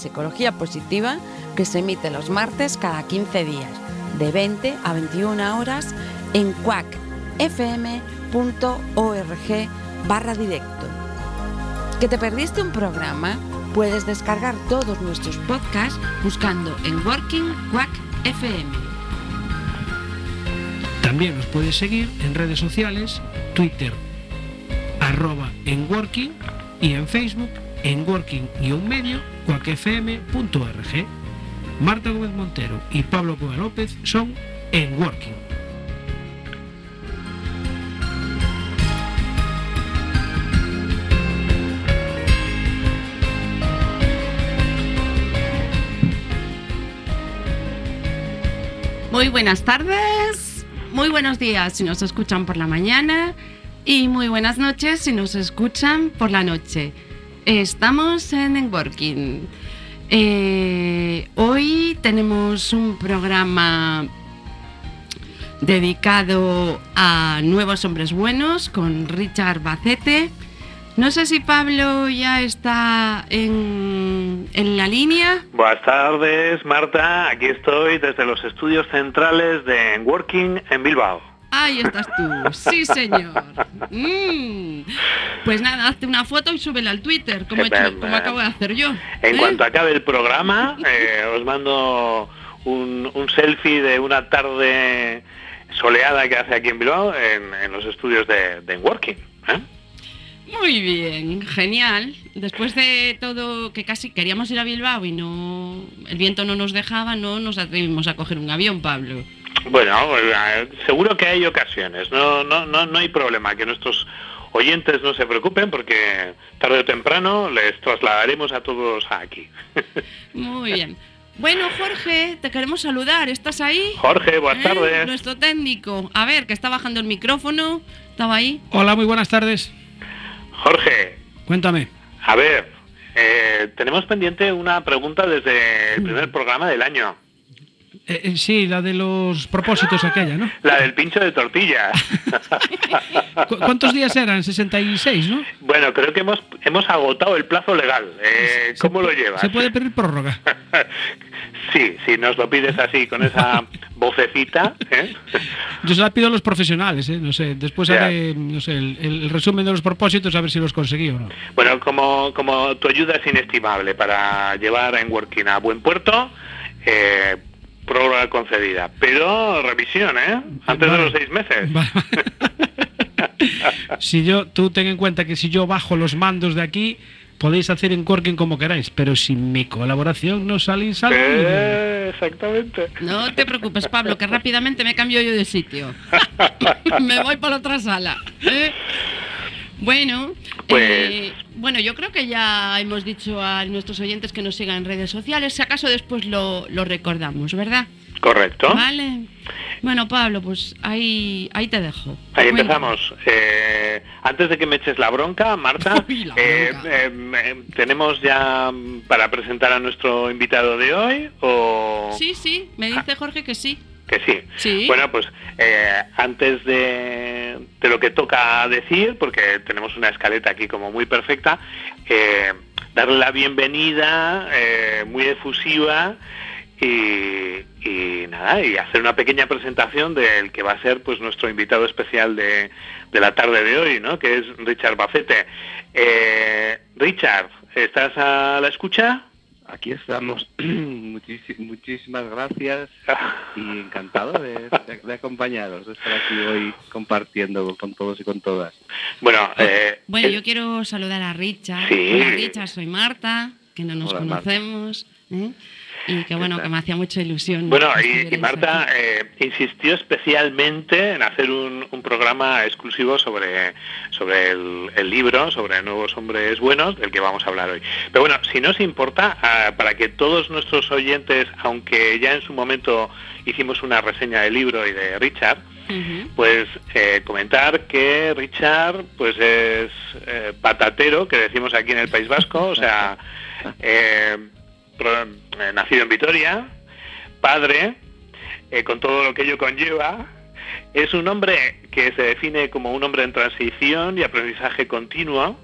Psicología Positiva que se emite los martes cada 15 días, de 20 a 21 horas en cuacfm.org barra directo. ¿Que te perdiste un programa? Puedes descargar todos nuestros podcasts buscando en Working Quack FM. También nos puedes seguir en redes sociales, Twitter, arroba en Working y en Facebook en working-medio cuacfm.org. Marta Gómez Montero y Pablo Cueva López son en Working. Muy buenas tardes, muy buenos días si nos escuchan por la mañana y muy buenas noches si nos escuchan por la noche. Estamos en Networking. Eh, hoy tenemos un programa dedicado a nuevos hombres buenos con Richard Bacete. No sé si Pablo ya está en, en, la línea. Buenas tardes, Marta. Aquí estoy desde los estudios centrales de Working en Bilbao. Ahí estás tú, sí señor. Mm. Pues nada, hazte una foto y súbela al Twitter, como, acabo de hacer yo. En ¿eh? cuanto acabe el programa, eh, os mando un, selfie de una tarde soleada que hace aquí en Bilbao, en, los estudios de, de Working. ¿eh? Muy bien, genial. Después de todo que casi queríamos ir a Bilbao y no el viento no nos dejaba, no nos atrevimos a coger un avión, Pablo. Bueno, eh, seguro que hay ocasiones, no, no, no, no hay problema, que nuestros oyentes no se preocupen porque tarde o temprano les trasladaremos a todos aquí. Muy bien. Bueno, Jorge, te queremos saludar. ¿Estás ahí? Jorge, buenas ¿Eh? tardes. Nuestro técnico. A ver, que está bajando el micrófono. ¿Estaba ahí? Hola, muy buenas tardes. Jorge. Cuéntame. A ver, eh, tenemos pendiente una pregunta desde el primer programa del año. Eh, eh, sí, la de los propósitos aquella, ¿no? La del pincho de tortilla. ¿Cuántos días eran? 66, ¿no? Bueno, creo que hemos, hemos agotado el plazo legal. Eh, ¿Cómo lo llevas? ¿Se puede pedir prórroga? sí, si nos lo pides así, con esa vocecita. Yo se la pido a los profesionales, no sé. Después haré no sé, el, resumen de los propósitos a ver si los conseguí o no. Bueno, como, como tu ayuda es inestimable para llevar en Working a buen puerto, eh, prórroga concedida. Pero revisión, ¿eh? Antes de los seis meses. si yo, tú ten en cuenta que si yo bajo los mandos de aquí, podéis hacer en Corking como queráis, pero sin mi colaboración no salís a eh, exactamente. No te preocupes, Pablo, que rápidamente me cambio yo de sitio. me voy para otra sala. ¿eh? Bueno, pues... Eh, bueno, yo creo que ya hemos dicho a nuestros oyentes que nos sigan en redes sociales. Si acaso después lo, recordamos, ¿verdad? Correcto. Vale. Bueno, Pablo, pues ahí, ahí te dejo. Ahí empezamos. Eh, antes de que me eches la bronca, Marta, eh, ¿tenemos ya para presentar a nuestro invitado de hoy? O... Sí, sí, me dice Jorge que sí. Que sí. Bueno, pues eh, antes de, lo que toca decir, porque tenemos una escaleta aquí como muy perfecta, eh, darle la bienvenida eh, muy efusiva y, nada, y hacer una pequeña presentación del que va a ser pues nuestro invitado especial de, de la tarde de hoy, ¿no? que es Richard Bacete. Richard, ¿estás a la escucha? Aquí estamos. muchísimas gracias y encantado de, acompañaros, de estar aquí hoy compartiendo con todos y con todas. Bueno, eh, bueno yo quiero saludar a Richard. Hola Richard, soy Marta, que no nos conocemos. ¿eh? Y que bueno, que me hacía mucha ilusión. Bueno, y, Marta eh, insistió especialmente en hacer un, programa exclusivo sobre, sobre el, libro, sobre Nuevos Hombres Buenos, del que vamos a hablar hoy. Pero bueno, si no os importa, ah, para que todos nuestros oyentes, aunque ya en su momento hicimos una reseña del libro y de Richard, pues eh, comentar que Richard pues es eh, patatero, que decimos aquí en el País Vasco, o sea, eh, nacido en Vitoria, padre, eh, con todo lo que ello conlleva, es un hombre que se define como un hombre en transición y aprendizaje continuo,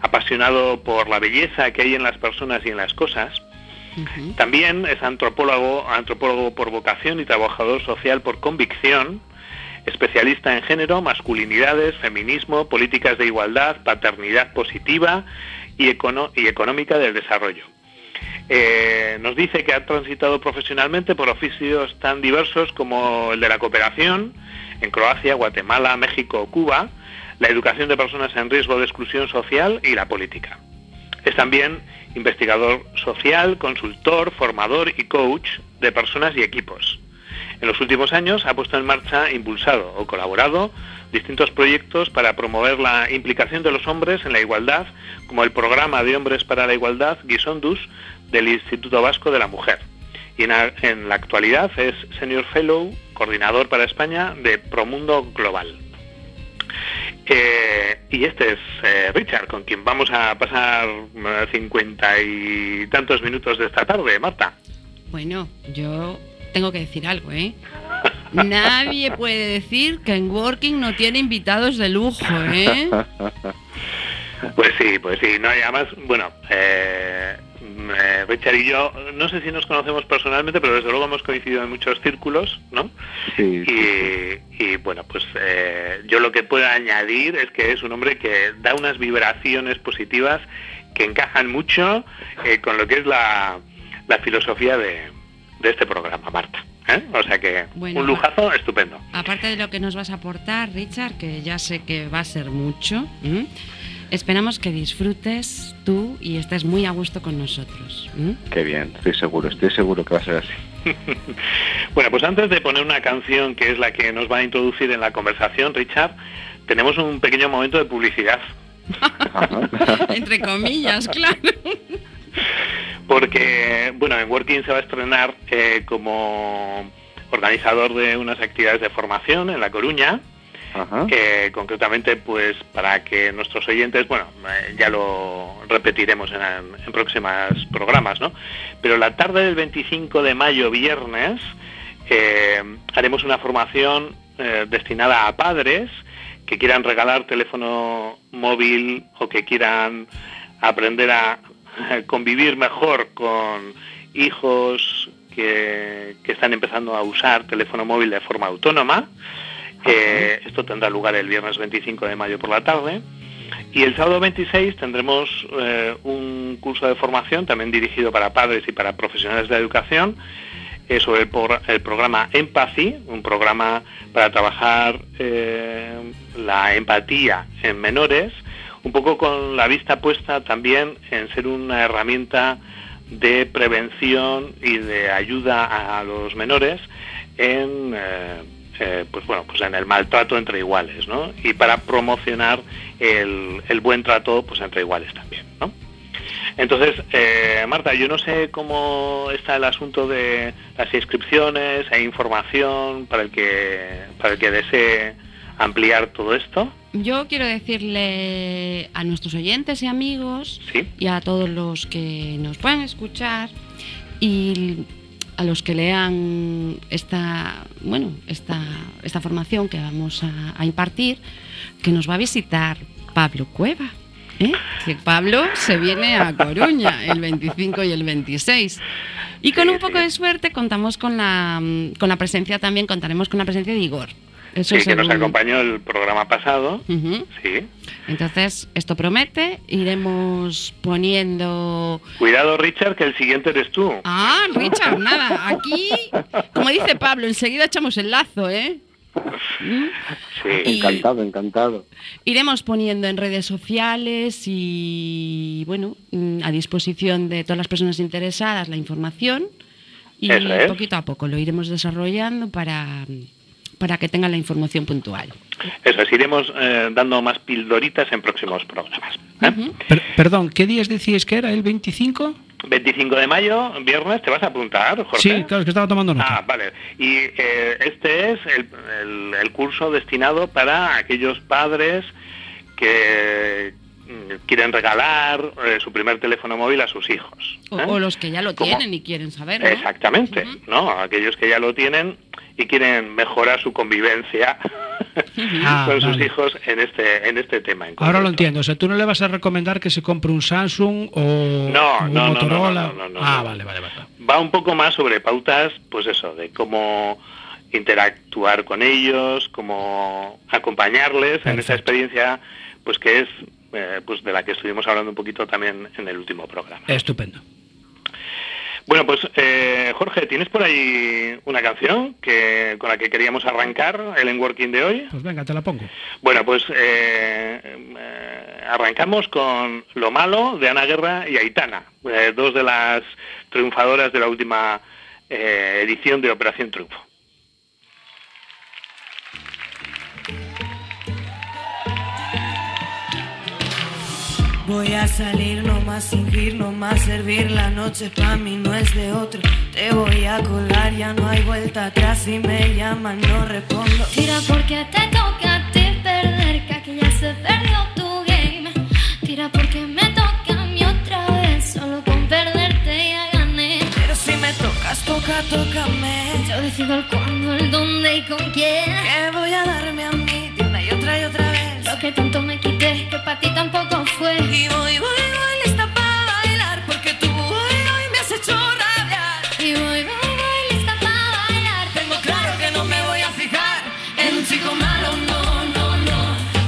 apasionado por la belleza que hay en las personas y en las cosas. También es antropólogo, antropólogo por vocación y trabajador social por convicción, especialista en género, masculinidades, feminismo, políticas de igualdad, paternidad positiva y, y económica del desarrollo. Eh, nos dice que ha transitado profesionalmente por oficios tan diversos como el de la cooperación en Croacia, Guatemala, México Cuba, la educación de personas en riesgo de exclusión social y la política. Es también investigador social, consultor, formador y coach de personas y equipos. En los últimos años ha puesto en marcha, impulsado o colaborado distintos proyectos para promover la implicación de los hombres en la igualdad, como el programa de Hombres para la Igualdad, Gisondus, del Instituto Vasco de la Mujer. Y en, la actualidad es Senior Fellow, coordinador para España de Promundo Global. Eh, y este es eh, Richard, con quien vamos a pasar eh, cincuenta y tantos minutos de esta tarde, Marta. Bueno, yo tengo que decir algo, ¿eh? Nadie puede decir que en Working no tiene invitados de lujo, ¿eh? Pues sí, pues sí. No, y además, bueno, eh, Richard y yo, no sé si nos conocemos personalmente, pero desde luego hemos coincidido en muchos círculos, ¿no? Sí. Y, bueno, pues eh, yo lo que puedo añadir es que es un hombre que da unas vibraciones positivas que encajan mucho eh, con lo que es la, filosofía de, este programa, Marta. O sea que un lujazo estupendo. Aparte de lo que nos vas a aportar, Richard, que ya sé que va a ser mucho. Esperamos que disfrutes tú y estés muy a gusto con nosotros. Qué bien, estoy seguro, estoy seguro que va a ser así. bueno, pues antes de poner una canción que es la que nos va a introducir en la conversación, Richard, tenemos un pequeño momento de publicidad. Entre comillas, claro. Porque, bueno, en Working se va a estrenar eh, como organizador de unas actividades de formación en La Coruña, que concretamente pues para que nuestros oyentes, bueno, eh, ya lo repetiremos en, próximos programas, ¿no? Pero la tarde del 25 de mayo, viernes, eh, haremos una formación eh, destinada a padres que quieran regalar teléfono móvil o que quieran aprender a convivir mejor con hijos que, que están empezando a usar teléfono móvil de forma autónoma esto tendrá lugar el viernes 25 de mayo por la tarde. Y el sábado 26 tendremos eh, un curso de formación también dirigido para padres y para profesionales de educación eh, sobre el, programa Empathy, un programa para trabajar eh, la empatía en menores, un poco con la vista puesta también en ser una herramienta de prevención y de ayuda a los menores en eh, pues bueno, pues en el maltrato entre iguales, ¿no? Y para promocionar el, buen trato, pues entre iguales también, ¿no? Entonces, eh, Marta, yo no sé cómo está el asunto de las inscripciones e información para el que para el que desee ampliar todo esto. Yo quiero decirle a nuestros oyentes y amigos y a todos los que nos puedan escuchar y a los que lean esta, bueno, esta, esta formación que vamos a, impartir, que nos va a visitar Pablo Cueva. ¿eh? Que Pablo se viene a Coruña el 25 y el 26. Y con un poco de suerte contamos con la, con la presencia también, contaremos con la presencia de Igor. Eso sí, es que nos acompañó el programa pasado. Sí. Entonces, esto promete, iremos poniendo... Cuidado, Richard, que el siguiente eres tú. Ah, Richard, nada, aquí, como dice Pablo, enseguida echamos el lazo, ¿eh? Sí. Y- Encantado, encantado. Iremos poniendo en redes sociales y, bueno, a disposición de todas las personas interesadas la información y Eso es. poquito a poco lo iremos desarrollando para, para que tengan la información puntual. Eso es, iremos eh, dando más pildoritas en próximos programas. ¿eh? Ujú. Per- perdón, ¿qué días decíais que era? ¿El 25? 25 de mayo, viernes, ¿te vas a apuntar, Jorge? Sí, claro, es que estaba tomando nota. Ah, vale. Y eh, este es el, el- el curso destinado para aquellos padres que mm, quieren regalar eh, su primer teléfono móvil a sus hijos. O, ¿eh? o los que ya lo ¿Cómo? tienen y quieren saber. ¿no? Exactamente, Ujú. ¿no? Aquellos que ya lo tienen y quieren mejorar su convivencia Ah, con sus vale. hijos en este en este tema. en Ahora lo entiendo. O sea, tú no le vas a recomendar que se compre un Samsung o No, un no, no, Motorola. no, no, no, no, ah, no. vale, vale, vale. va un poco más sobre pautas, pues eso, de cómo interactuar con ellos, cómo acompañarles en esa Perfecto. experiencia, pues que es eh, pues de la que estuvimos hablando un poquito también en el último programa. Estupendo. Bueno, pues eh, Jorge, ¿tienes por ahí una canción que con la que queríamos arrancar el Enworking de hoy? Pues venga, te la pongo. Bueno, pues eh, eh, arrancamos con Lo Malo de Ana Guerra y Aitana, eh, dos de las triunfadoras de la última edición de Operación Triunfo. Voy a salir, no más fingir, no más servir. La noche pa' mí no es de otro. Te voy a colar, ya no hay vuelta atrás. Si me llaman, no respondo. Tira porque te toca a ti perder, que aquí ya se perdió tu game. Tira porque me toca a mí otra vez, solo con perderte ya gané. Pero si me tocas, toca, tócame. Yo decido el cuándo, el dónde y con quién. Que voy a darme a mí de una y otra y otra vez. Lo que tanto me quité, que para ti tampoco fue. Y voy, voy, voy, lista para bailar. Porque tú hoy, hoy me has hecho rabiar. Y voy, voy, voy, lista para bailar. Tengo claro que no me voy a fijar en un chico malo, no, no, no.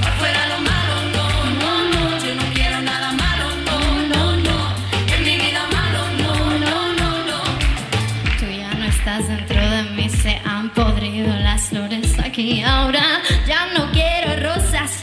Afuera lo malo, no, no, no. Yo no quiero nada malo, no, no, no. En mi vida malo, no, no, no, no. Tú ya no estás dentro de mí, se han podrido las flores aquí ahora. Ya no quiero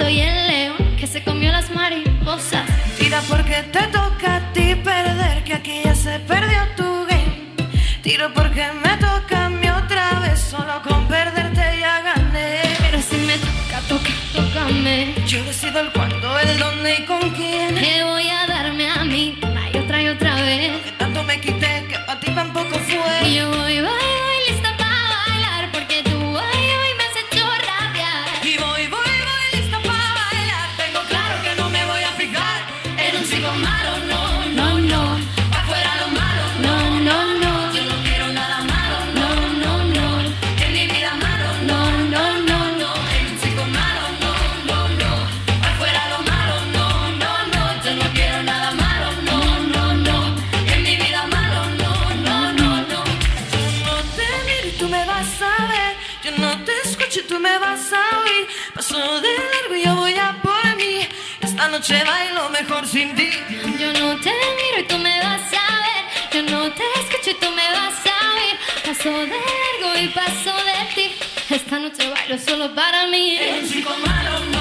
soy el león que se comió las mariposas. Tira porque te toca a ti perder, que aquí ya se perdió tu game. Tiro porque me toca a mí otra vez, solo con perderte ya gané. Pero si me toca, toca, tócame. Yo decido el cuándo, el dónde y con quién. Que voy a darme a mí una y otra y otra vez. Que tanto me quité que para ti tampoco fue. Y yo voy, voy, noche bailo mejor sin ti. Yo no te miro y tú me vas a ver. Yo no te escucho y tú me vas a oír. Paso de largo y paso de ti. Esta noche bailo solo para mí. Un chico malo,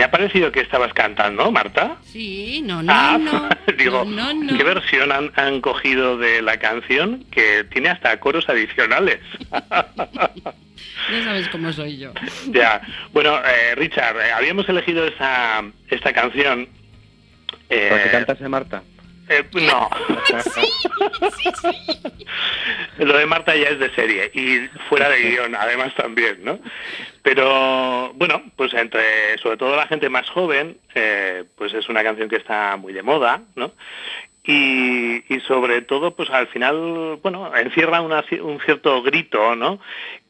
me, ha parecido que estabas cantando, Marta. Sí, no, no, Ah, no. digo, no, no, no. ¿qué versión han, han cogido de la canción que tiene hasta coros adicionales? Ya sabes cómo soy yo. ya, bueno, eh, Richard, eh, habíamos elegido esa, esta canción. eh, ¿Para que cantase Marta? Eh, no. Lo de Marta ya es de serie y fuera de guion, además también, ¿no? Pero bueno, pues entre sobre todo la gente más joven, eh, pues es una canción que está muy de moda, ¿no? Y, y sobre todo, pues al final, bueno, encierra una un cierto grito, ¿no?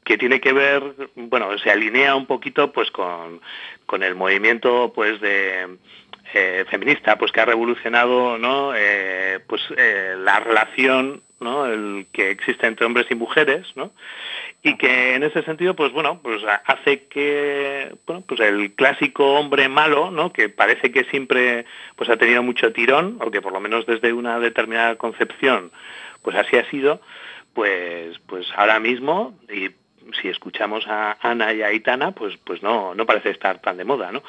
Que tiene que ver, bueno, se alinea un poquito, pues con, con el movimiento, pues de eh, feminista, pues que ha revolucionado, ¿no? Eh, pues eh, la relación, ¿no? El que existe entre hombres y mujeres, ¿no? y que en ese sentido pues bueno pues hace que bueno pues el clásico hombre malo no que parece que siempre pues ha tenido mucho tirón o que por lo menos desde una determinada concepción pues así ha sido pues pues ahora mismo si escuchamos a Ana y a Aitana, pues, pues no, no parece estar tan de moda, ¿no?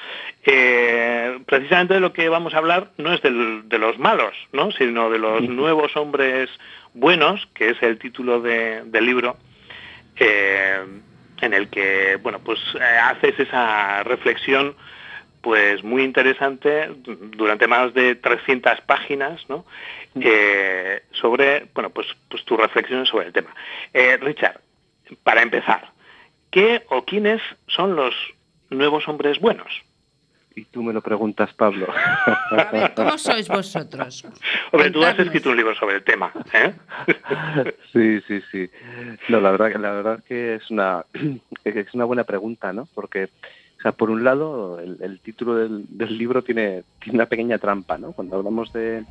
Eh, precisamente de lo que vamos a hablar no es del- de los malos, ¿no? Sino de los nuevos hombres buenos, que es el título de- del libro, eh, en el que bueno pues eh, haces esa reflexión pues muy interesante du- durante más de 300 páginas ¿no? Sobre bueno pues pues tus reflexiones sobre el tema Richard para empezar qué o quiénes son los nuevos hombres buenos Y tú me lo preguntas, Pablo. A ver, ¿cómo sois vosotros? Hombre, tú has escrito un libro sobre el tema ¿eh? Sí, sí, sí. No, la verdad, la verdad que es una, es una buena pregunta, ¿no? Porque, o sea, por un lado, el, el título del, del libro tiene, tiene una pequeña trampa, ¿no? Cuando hablamos de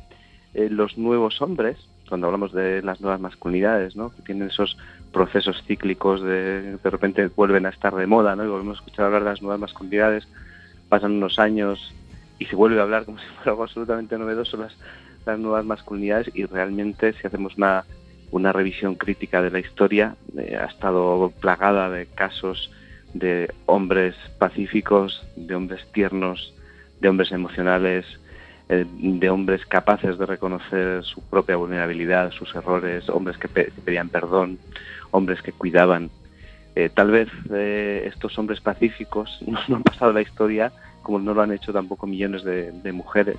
eh, los nuevos hombres, cuando hablamos de las nuevas masculinidades, ¿no? Que tienen esos procesos cíclicos de de repente vuelven a estar de moda, ¿no? Y volvemos a escuchar hablar de las nuevas masculinidades, pasan unos años y se vuelve a hablar como si fuera algo absolutamente novedoso las, las nuevas masculinidades y realmente si hacemos una, una revisión crítica de la historia eh, ha estado plagada de casos de hombres pacíficos, de hombres tiernos, de hombres emocionales, eh, de hombres capaces de reconocer su propia vulnerabilidad, sus errores, hombres que, pe- que pedían perdón, hombres que cuidaban. Eh, tal vez eh, estos hombres pacíficos no, no han pasado la historia como no lo han hecho tampoco millones de, de mujeres,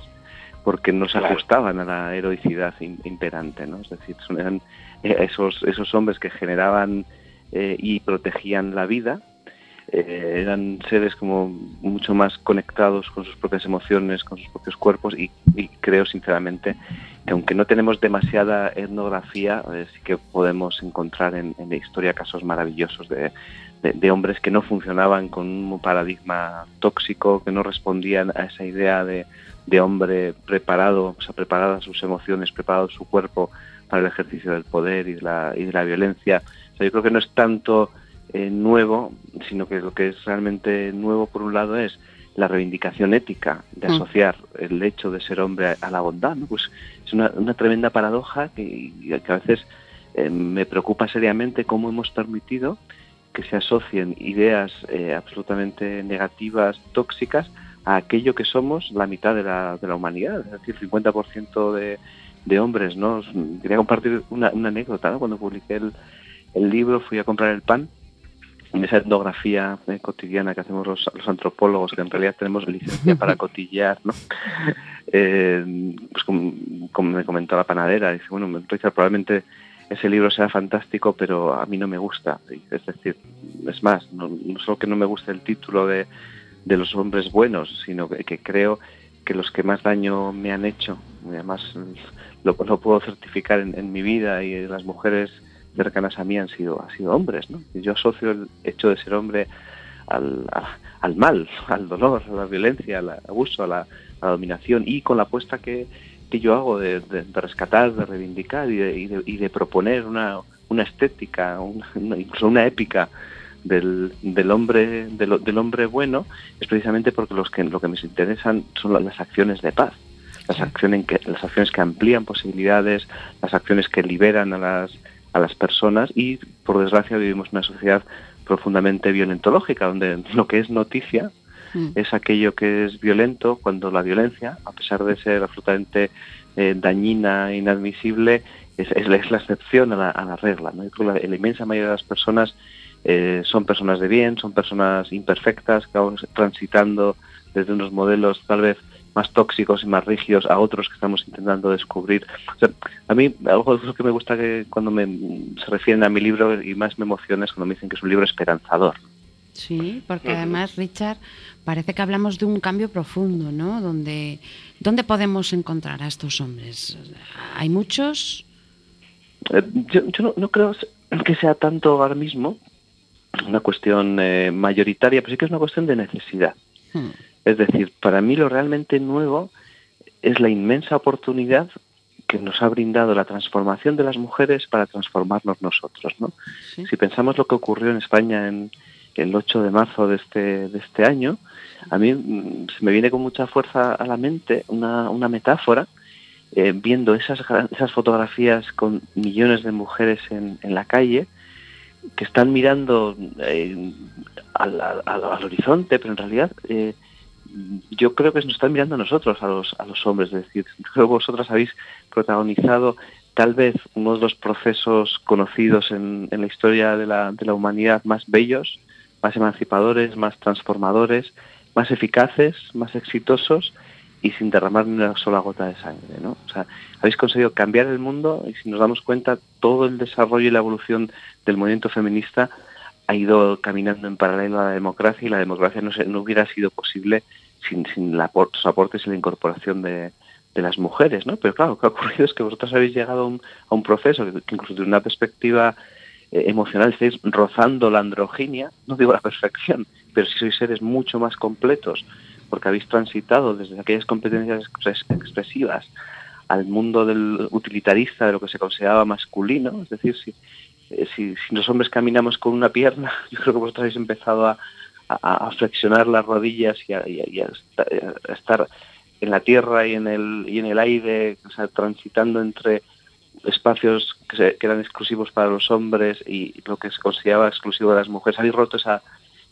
porque no se Claro. ajustaban a la heroicidad im- imperante, ¿no? Es decir, eran esos, esos hombres que generaban y protegían la vida, eh, eran seres como mucho más conectados con sus propias emociones, con sus propios cuerpos y, creo sinceramente que aunque no tenemos demasiada etnografía, eh, sí que podemos encontrar en, la historia casos maravillosos de, hombres que no funcionaban con un paradigma tóxico, que no respondían a esa idea de, hombre preparado, o sea, preparadas sus emociones, preparado su cuerpo para el ejercicio del poder y de la, violencia. Yo creo que no es tanto eh, nuevo, sino que lo que es realmente nuevo por un lado es la reivindicación ética de Mm. asociar el hecho de ser hombre a, la bondad. ¿no? Pues es una, una tremenda paradoja que, que a veces eh, me preocupa seriamente cómo hemos permitido que se asocien ideas eh, absolutamente negativas, tóxicas, a aquello que somos la mitad de la, de la humanidad, es decir, 50% de, de hombres. ¿no? Os- Quería compartir una, una anécdota. ¿no? Cuando publiqué el, el libro fui a comprar el pan en esa etnografía eh, cotidiana que hacemos los, los antropólogos, que en realidad tenemos licencia para cotillear, ¿no? Eh, pues como, como me comentó la panadera, dice, bueno, Richard, probablemente ese libro sea fantástico, pero a mí no me gusta. Es decir, es más, no, no solo que no me gusta el título de, de los hombres buenos, sino que, que creo que los que más daño me han hecho, y además lo, lo puedo certificar en, en mi vida y las mujeres cercanas a mí han sido, han sido hombres. ¿no? Y Yo asocio el hecho de ser hombre al, a- al mal, al dolor, a la violencia, al abuso, a la, a la dominación y con la apuesta que, que yo hago de, de- de rescatar, de reivindicar y de, y de- y de proponer una, una estética, una- incluso una épica del, del hombre del, del hombre bueno es precisamente porque los que lo que me interesan son las acciones de paz las acciones que las acciones que amplían posibilidades las acciones que liberan a las a las personas y por desgracia vivimos una sociedad profundamente violentológica donde lo que es noticia Mm. es aquello que es violento, cuando la violencia, a pesar de ser absolutamente eh, dañina e inadmisible, es, es la- es la excepción a la, a la regla. ¿no? Yo creo que la, la inmensa mayoría de las personas eh, son personas de bien, son personas imperfectas, que vamos transitando desde unos modelos tal vez más tóxicos y más rígidos a otros que estamos intentando descubrir. O sea, a mí algo que me gusta que cuando me, se refieren a mi libro y más me emociona es cuando me dicen que es un libro esperanzador. Sí, porque además, Richard, parece que hablamos de un cambio profundo, ¿no? Donde, ¿Dónde podemos encontrar a estos hombres? ¿Hay muchos? Eh, yo yo no, no creo que sea tanto ahora mismo una cuestión eh, mayoritaria, pero sí que es una cuestión de necesidad. Hmm. Es decir, para mí lo realmente nuevo es la inmensa oportunidad que nos ha brindado la transformación de las mujeres para transformarnos nosotros. ¿no? Sí. Si pensamos lo que ocurrió en España en el 8 de marzo de este, de este año, a mí mm, se me viene con mucha fuerza a la mente una, una metáfora, eh, viendo esas, esas fotografías con millones de mujeres en, en la calle, que están mirando eh, al, al- al- al horizonte, pero en realidad eh, yo creo que nos están mirando a nosotros, a los, a los hombres. Es decir, creo que vosotras habéis protagonizado tal vez uno de los procesos conocidos en, en la historia de la, de la humanidad más bellos, más emancipadores, más transformadores, más eficaces, más exitosos y sin derramar ni una sola gota de sangre. ¿no? O sea, habéis conseguido cambiar el mundo y si nos damos cuenta, todo el desarrollo y la evolución del movimiento feminista ha ido caminando en paralelo a la democracia y la democracia no, se- no hubiera sido posible sin, sin la aportes y la incorporación de, de las mujeres, ¿no? Pero claro, lo que ha ocurrido es que vosotros habéis llegado a un, a un proceso que, incluso desde una perspectiva eh, emocional estáis rozando la androginia, no digo la perfección, pero sí sois seres mucho más completos, porque habéis transitado desde aquellas competencias expres- expresivas al mundo del utilitarista de lo que se consideraba masculino, es decir, si, eh, si los hombres caminamos con una pierna, yo creo que vosotros habéis empezado a, a- flexionar las rodillas y a, estar en la tierra y en el, y en el aire, transitando entre espacios que, eran exclusivos para los hombres y lo que se consideraba exclusivo de las mujeres. Habéis roto esa,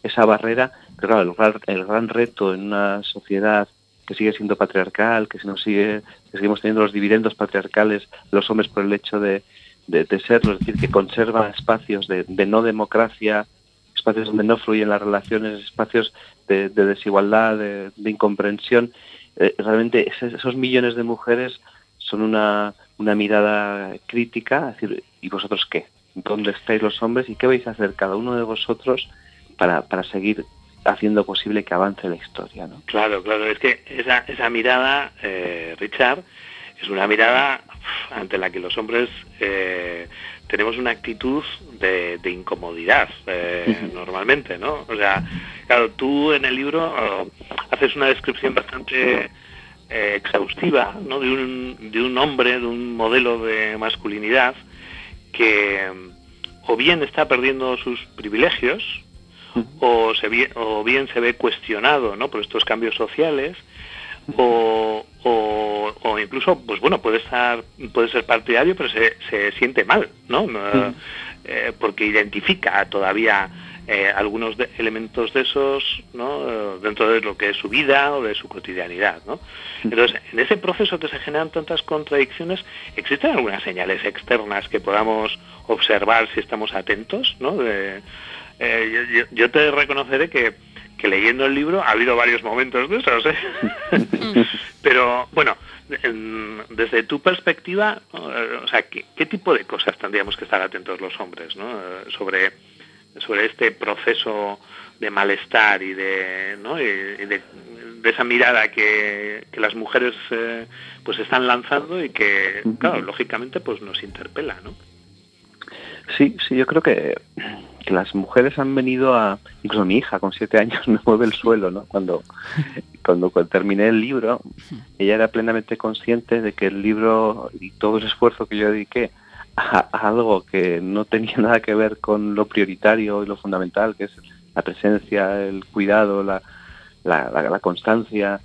esa barrera, pero claro, el gran, el gran reto en una sociedad que sigue siendo patriarcal, que, se nos sigue, que seguimos teniendo los dividendos patriarcales los hombres por el hecho de, de, de serlo, es decir, que conserva espacios de, de no democracia, espacios donde no fluyen las relaciones, espacios de, de desigualdad, de, incomprensión. Eh, realmente esos, millones de mujeres son una, una mirada crítica, es decir, ¿y vosotros qué? ¿Dónde estáis los hombres y qué vais a hacer cada uno de vosotros para, para seguir haciendo posible que avance la historia? ¿no? Claro, claro, es que esa, esa mirada, eh, Richard, es una mirada ante la que los hombres eh, tenemos una actitud de, de incomodidad eh, normalmente, ¿no? O sea, claro, tú en el libro oh, haces una descripción bastante eh, exhaustiva, ¿no? De un, de un hombre, de un modelo de masculinidad que mm, o bien está perdiendo sus privilegios, o, se o bien se ve cuestionado ¿no? por estos cambios sociales o, o, o incluso pues bueno puede estar puede ser partidario pero se, se siente mal no No, eh, porque identifica todavía eh, algunos de- elementos de esos ¿no? Eh, dentro de lo que es su vida o de su cotidianidad ¿no? entonces en ese proceso que se generan tantas contradicciones existen algunas señales externas que podamos observar si estamos atentos ¿no? De- eh, yo, yo- yo te reconoceré que, que leyendo el libro ha habido varios momentos de esos, ¿eh? Pero bueno, en- desde tu perspectiva. Eh, o sea, ¿qué, qué tipo de cosas tendríamos que estar atentos los hombres, ¿no? Eh, Sobre, sobre este proceso de malestar y de, ¿no? y, y de, de esa mirada que, que las mujeres eh, pues están lanzando y que, claro, lógicamente pues nos interpela, ¿no? Sí, sí, yo creo que, que las mujeres han venido a, incluso mi hija con siete años me mueve el suelo, ¿no? Cuando, cuando, terminé el libro, ella era plenamente consciente de que el libro y todo el esfuerzo que yo dediqué a, algo que no tenía nada que ver con lo prioritario y lo fundamental, que es la presencia, el cuidado, la- la constancia,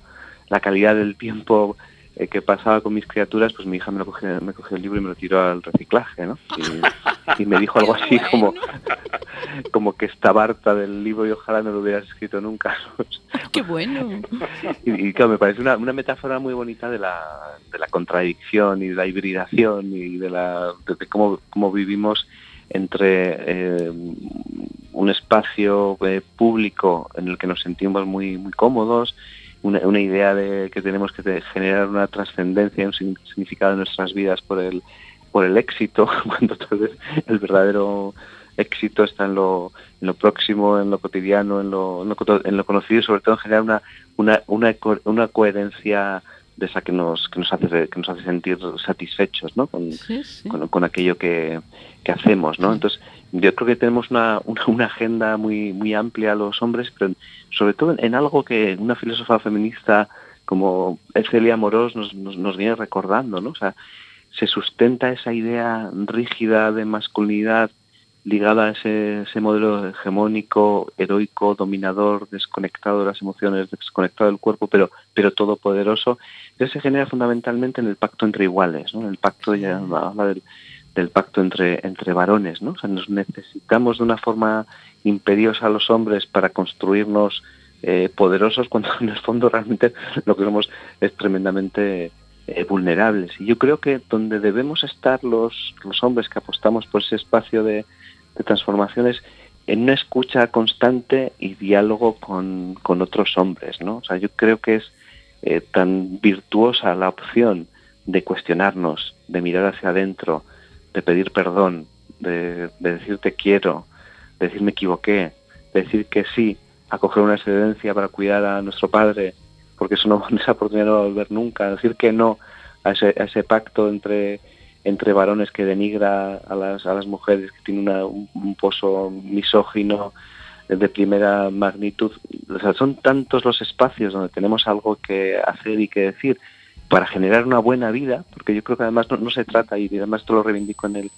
la calidad del tiempo eh, qué pasaba con mis criaturas, pues mi hija me, lo cogió, me cogió el libro y me lo tiró al reciclaje, ¿no? Y, y me dijo algo así como, como que estaba harta del libro y ojalá no lo hubieras escrito nunca. Qué bueno. Y, y, claro, me parece una, una metáfora muy bonita de la, de la contradicción y de la hibridación y de, la, de, de cómo, cómo vivimos entre eh, un espacio eh, público en el que nos sentimos muy, muy cómodos, una, una idea de que tenemos que generar una trascendencia y un significado en nuestras vidas por el, por el éxito, cuando tal vez el verdadero éxito está en lo, en lo próximo, en lo cotidiano, en lo, en lo, coto- en lo conocido y sobre todo en generar una, una, una, co- una coherencia de esa que nos, que nos hace que nos hace sentir satisfechos ¿no? con, Sí, sí. con, con aquello que, que hacemos, ¿no? Entonces, yo creo que tenemos una, una, una agenda muy, muy amplia los hombres, pero sobre todo en, en algo que una filósofa feminista como Celia Morós nos, nos, nos viene recordando, ¿no? O sea, se sustenta esa idea rígida de masculinidad ligada a ese, ese modelo hegemónico, heroico, dominador, desconectado de las emociones, desconectado del cuerpo, pero, pero todopoderoso, que se genera fundamentalmente en el pacto entre iguales, ¿no? En el pacto, ya habla del, del pacto entre, entre varones, ¿no? Nos necesitamos de una forma imperiosa a los hombres para construirnos eh, poderosos cuando en el fondo realmente lo que somos es tremendamente eh, vulnerables. Y yo creo que donde debemos estar los, los hombres que apostamos por ese espacio de, de transformaciones en una escucha constante y diálogo con, con otros hombres, ¿no? O sea, yo creo que es eh, tan virtuosa la opción de cuestionarnos, de mirar hacia adentro, de pedir perdón, de, de decir te quiero, de decir me equivoqué, de decir que sí, a coger una excedencia para cuidar a nuestro padre, porque eso no, esa oportunidad no va a volver nunca, decir que no a ese, pacto entre, entre varones que denigra a las, mujeres, que tiene un, un pozo misógino de primera magnitud. O sea, son tantos los espacios donde tenemos algo que hacer y que decir para generar una buena vida, porque yo creo que además no, se trata, y además esto lo reivindico en el,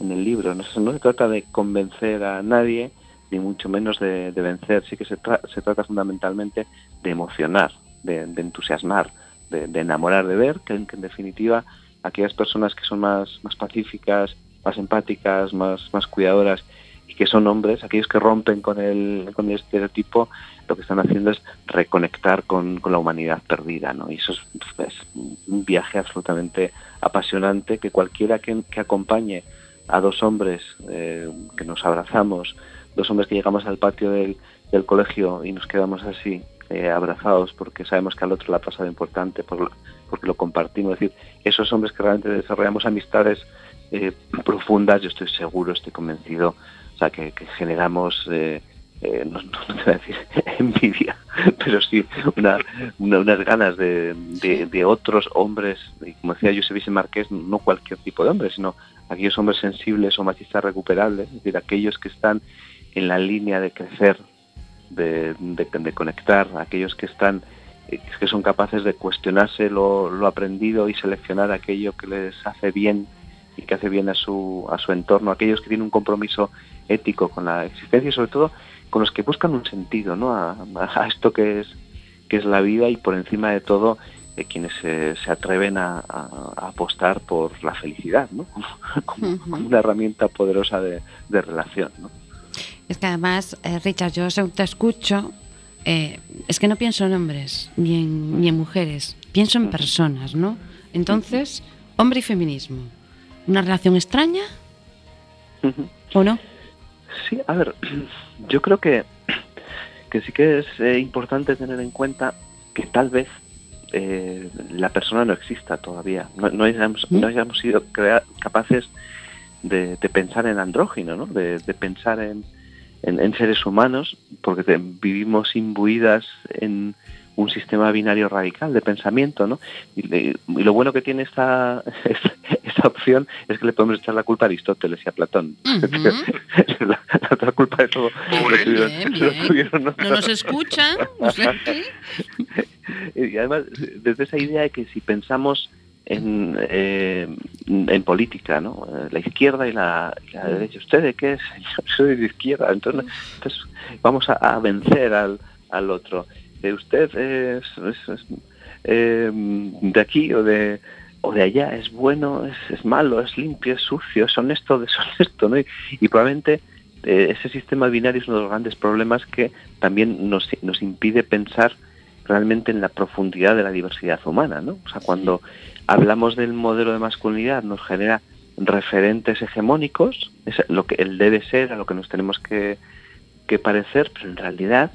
en el libro, no se, trata de convencer a nadie, ni mucho menos de, vencer, sí que se, tra se trata fundamentalmente de emocionar, de, entusiasmar, de, enamorar, de ver que, que, en definitiva aquellas personas que son más, más pacíficas, más empáticas, más, más cuidadoras que son hombres, aquellos que rompen con el, con el estereotipo, lo que están haciendo es reconectar con, con la humanidad perdida, ¿no? Y eso es, un viaje absolutamente apasionante que cualquiera que, que acompañe a dos hombres eh, que nos abrazamos, dos hombres que llegamos al patio del, del colegio y nos quedamos así, eh, abrazados porque sabemos que al otro le ha pasado importante, por porque lo compartimos. Es decir, esos hombres que realmente desarrollamos amistades eh, profundas, yo estoy seguro, estoy convencido, o sea, que, que generamos, eh, no, no, te voy a decir envidia, pero sí una, una, unas ganas de, de, de, otros hombres, y como decía José Marqués, no cualquier tipo de hombres, sino aquellos hombres sensibles o machistas recuperables, es decir, aquellos que están en la línea de crecer, de, de, de conectar, aquellos que están que son capaces de cuestionarse lo, lo, aprendido y seleccionar aquello que les hace bien y que hace bien a su, a su entorno, aquellos que tienen un compromiso ético con la existencia y sobre todo con los que buscan un sentido ¿no? a, a esto que es, que es la vida y por encima de todo eh, quienes se, se atreven a, a, a, apostar por la felicidad ¿no? como, uh -huh. una herramienta poderosa de, de relación. ¿no? Es que además, eh, Richard, yo te escucho, eh, es que no pienso en hombres ni en, ni en mujeres, pienso en personas, ¿no? Entonces, hombre y feminismo, ¿una relación extraña uh -huh. o no? Sí, a ver, yo creo que, que sí que es eh, importante tener en cuenta que tal vez eh, la persona no exista todavía, no, no, hayamos, no hayamos sido capaces de, de, pensar en andrógino, ¿no? de, de pensar en, en, en, seres humanos, porque te, vivimos imbuidas en un sistema binario radical de pensamiento, ¿no? Y, le, y lo bueno que tiene esta, esta, opción es que le podemos echar la culpa a Aristóteles y a Platón. Uh -huh. la, la, otra culpa de todo lo tuvieron, bien, bien. Lo tuvieron no, no nos escuchan. Y además, desde esa idea de que si pensamos en, eh, en política, ¿no? La izquierda y la, y la derecha. ¿Usted de qué es? Yo soy de izquierda. Entonces, entonces vamos a, a, vencer al, al otro. Eh, usted es, es, es eh, de aquí o de o de allá es bueno, es, es malo, es limpio, es sucio, es honesto, deshonesto, ¿no? Y, y probablemente eh, ese sistema binario es uno de los grandes problemas que también nos, nos impide pensar realmente en la profundidad de la diversidad humana, ¿no? O sea, cuando hablamos del modelo de masculinidad nos genera referentes hegemónicos, es lo que él debe ser, a lo que nos tenemos que, que parecer, pero en realidad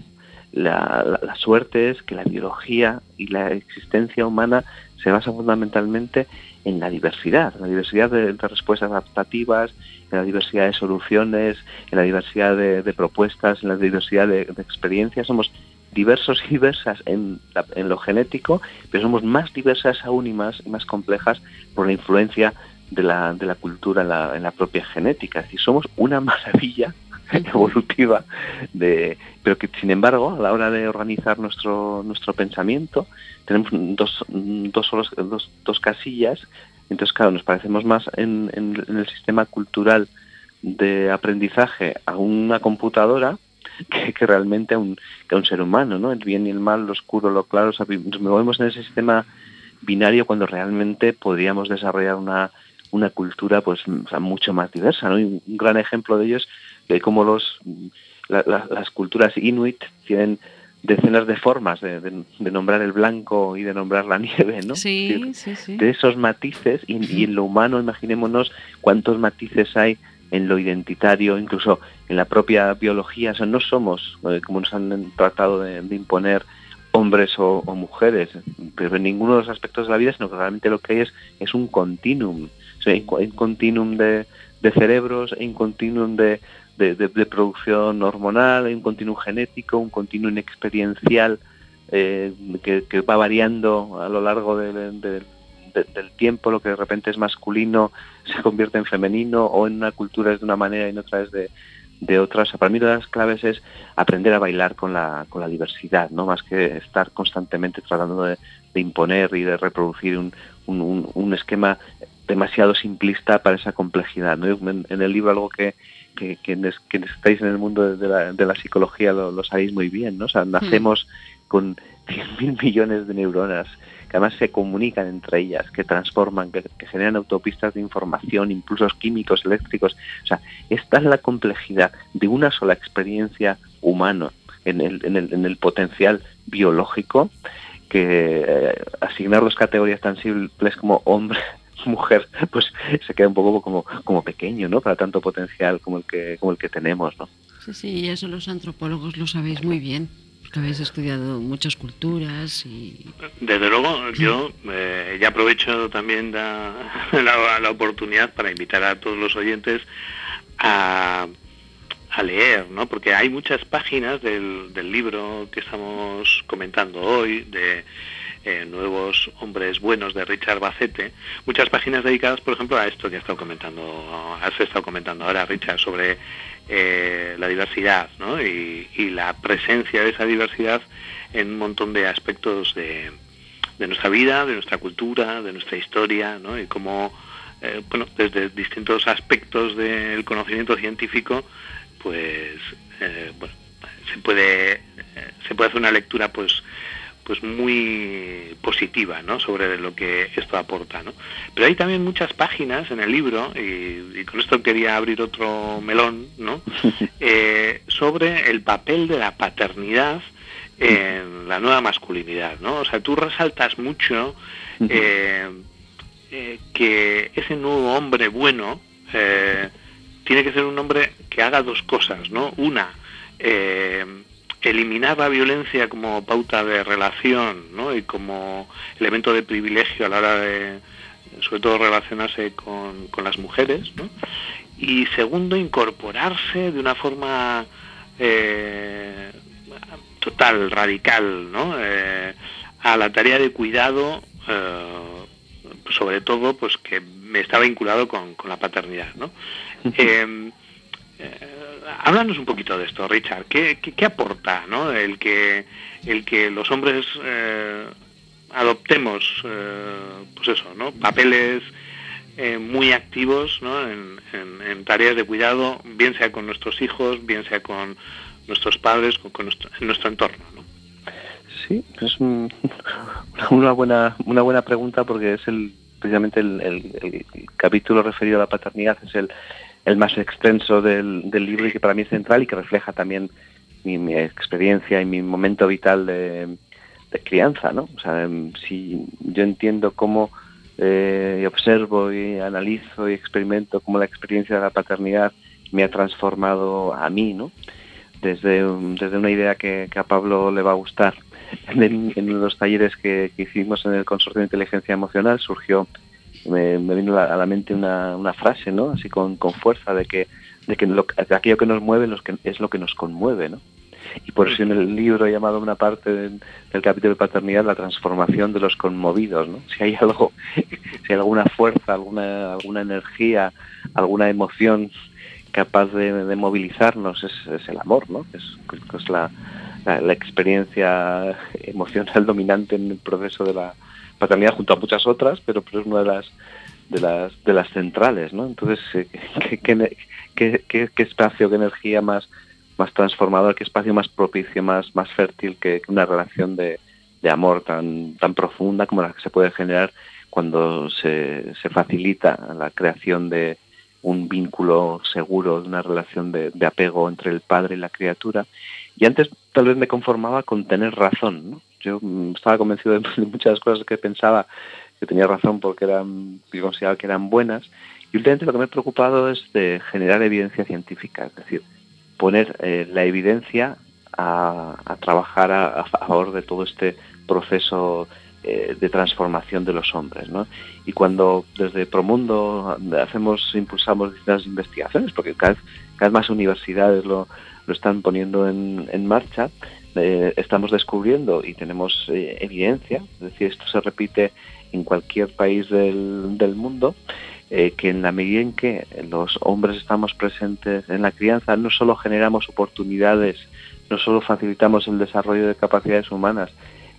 la, suerte es que la biología y la existencia humana se basa fundamentalmente en la diversidad, en la diversidad de, respuestas adaptativas, en la diversidad de soluciones, en la diversidad de, propuestas, en la diversidad de, experiencias. Somos diversos y diversas en, en lo genético, pero somos más diversas aún y más, más complejas por la influencia de la, la cultura en la, en la propia genética. Es decir, somos una maravilla evolutiva, de, pero que sin embargo a la hora de organizar nuestro, nuestro pensamiento tenemos dos, dos, solos- dos, casillas, entonces claro, nos parecemos más en, el sistema cultural de aprendizaje a una computadora que, que realmente a un, a un ser humano, ¿no? El bien y el mal, lo oscuro, lo claro, o sea, nos movemos en ese sistema binario cuando realmente podríamos desarrollar una, una cultura pues mucho más diversa, ¿no? Y un gran ejemplo de ello es de cómo los, la- la- las culturas inuit tienen decenas de formas de, de- de nombrar el blanco y de nombrar la nieve, ¿no? Es decir, Sí, sí, sí. de esos matices y, y en lo humano imaginémonos cuántos matices hay en lo identitario incluso en la propia biología o sea no somos eh, como nos han tratado de, de imponer hombres o, o mujeres pero en ninguno de los aspectos de la vida sino que realmente lo que hay es es un continuum o sea, hay un continuum de, de cerebros hay un continuum de, de, producción hormonal hay un continuum genético un continuum experiencial eh, que, va variando a lo largo de- de- de- del tiempo, lo que de repente es masculino se convierte en femenino o en una cultura es de una manera y en otra es de, de otra. O sea, para mí una de las claves es aprender a bailar con la, con la diversidad, no más que estar constantemente tratando de, imponer y de reproducir un, un- esquema demasiado simplista para esa complejidad. ¿no? En el libro algo que, que, quienes, quienes estáis en el mundo de la, de la psicología lo, sabéis muy bien, ¿no? O sea, nacemos con 100.000 millones de neuronas que además se comunican entre ellas, que transforman, que, generan autopistas de información, impulsos químicos, eléctricos. O sea, esta es la complejidad de una sola experiencia humana en el potencial biológico que eh, asignar dos categorías tan simples como hombre mujer pues se queda un poco como como pequeño no para tanto potencial como el que como el que tenemos no Sí, sí, y eso los antropólogos lo sabéis muy bien, porque habéis estudiado muchas culturas y... Desde luego, yo eh, ya aprovecho también la, la- la oportunidad para invitar a todos los oyentes a, a leer, ¿no? Porque hay muchas páginas del, del libro que estamos comentando hoy, de eh, Nuevos Hombres Buenos de Richard Bacete, muchas páginas dedicadas, por ejemplo, a esto que ha estado comentando, has estado comentando ahora, Richard, sobre eh, la diversidad, ¿no? Y, y la presencia de esa diversidad en un montón de aspectos de, de nuestra vida, de nuestra cultura, de nuestra historia, ¿no? Y cómo, eh, bueno, desde distintos aspectos del conocimiento científico, pues, eh, bueno, se puede, eh, se puede hacer una lectura, pues, pues muy positiva, ¿no? Sobre lo que esto aporta, ¿no? Pero hay también muchas páginas en el libro y, y con esto quería abrir otro melón, ¿no? Eh, sobre el papel de la paternidad en la nueva masculinidad, ¿no? O sea, tú resaltas mucho eh, eh, que ese nuevo hombre bueno eh, tiene que ser un hombre que haga dos cosas, ¿no? Una, eliminar la violencia como pauta de relación, ¿no? Y como elemento de privilegio a la hora de, sobre todo, relacionarse con, con las mujeres, ¿no? Y segundo, incorporarse de una forma eh, total, radical, ¿no? Eh, a la tarea de cuidado, eh, sobre todo, pues que me está vinculado con, con la paternidad, ¿no? Háblanos un poquito de esto, Richard. ¿Qué, aporta, ¿no? El que el que los hombres eh, adoptemos, eh, pues eso, ¿no? Papeles eh, muy activos, ¿no? En, en- tareas de cuidado, bien sea con nuestros hijos, bien sea con nuestros padres, con, con nuestro, en nuestro entorno, ¿no? Sí, es un- una buena una buena pregunta porque es el precisamente el, el- el capítulo referido a la paternidad es el, el más extenso del, libro y que para mí es central y que refleja también mi, experiencia y mi momento vital de, crianza, ¿no? O sea, em, si yo entiendo cómo eh, observo y analizo y experimento cómo la experiencia de la paternidad me ha transformado a mí, ¿no? Desde, un- desde una idea que, a Pablo le va a gustar. En, en los talleres que hicimos en el Consorcio de Inteligencia Emocional surgió, me, vino a la mente una, una frase, ¿no? Así con, con fuerza de que, de que lo- aquello que nos mueve es lo que nos conmueve, ¿no? Y por eso en el libro he llamado una parte del, capítulo de paternidad la transformación de los conmovidos, ¿no? Si hay algo, si hay alguna fuerza, alguna, alguna energía, alguna emoción capaz de, movilizarnos es, el amor, ¿no? Es, es la, la experiencia emocional dominante en el proceso de la paternidad junto a muchas otras, pero, pero es una de las de las de las centrales, ¿no? Entonces, eh, ¿qué, qué, espacio, qué energía más más transformador, qué espacio más propicio, más más fértil que, que una relación de, de amor tan tan profunda como la que se puede generar cuando se, se facilita la creación de un vínculo seguro, de una relación de, de apego entre el padre y la criatura. Y antes tal vez me conformaba con tener razón, ¿no? Yo estaba convencido de, de muchas cosas que pensaba que tenía razón porque eran, consideraba que eran buenas. Y últimamente lo que me he preocupado es de generar evidencia científica, es decir, poner eh, la evidencia a, trabajar a, favor de todo este proceso eh, de transformación de los hombres, ¿no? Y cuando desde Promundo hacemos, impulsamos distintas investigaciones, porque cada vez, más universidades lo, lo están poniendo en, en marcha, eh, estamos descubriendo y tenemos eh, evidencia, es decir, esto se repite en cualquier país del, mundo, eh, que en la medida en que los hombres estamos presentes en la crianza, no solo generamos oportunidades, no solo facilitamos el desarrollo de capacidades humanas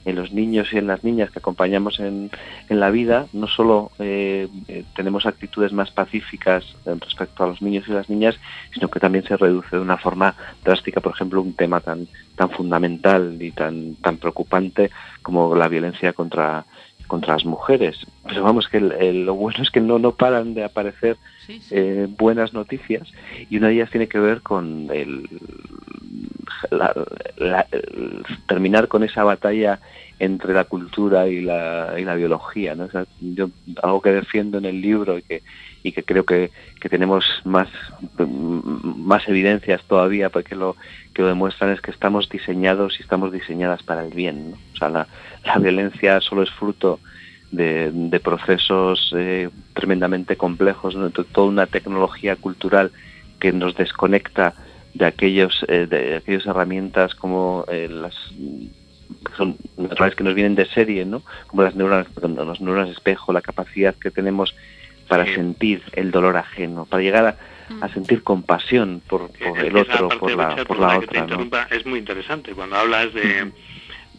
en los niños y en las niñas que acompañamos en, en la vida, no solo eh, eh, tenemos actitudes más pacíficas eh, respecto a los niños y las niñas, sino que también se reduce de una forma drástica, por ejemplo, un tema tan, tan fundamental y tan, tan preocupante como la violencia contra contra las mujeres. Pero vamos, que el- el- lo bueno es que no, no paran de aparecer Sí, sí. eh, buenas noticias y una de ellas tiene que ver con el, terminar con esa batalla entre la cultura y la, biología. ¿no? Yo algo que defiendo en el libro y que, creo que, tenemos más, más evidencias todavía porque lo que lo demuestran es que estamos diseñados y estamos diseñadas para el bien. O sea, la, violencia solo es fruto de, procesos eh, tremendamente complejos, ¿no? To- toda una tecnología cultural que nos desconecta de aquellos eh, de aquellas herramientas como eh, las que son naturales que nos vienen de serie, ¿no? Como las neuronas, las neuronas espejo, la capacidad que tenemos para Sí. sentir el dolor ajeno, para llegar a, a sentir compasión por, el otro, por la, por la otra, Es muy interesante cuando hablas de,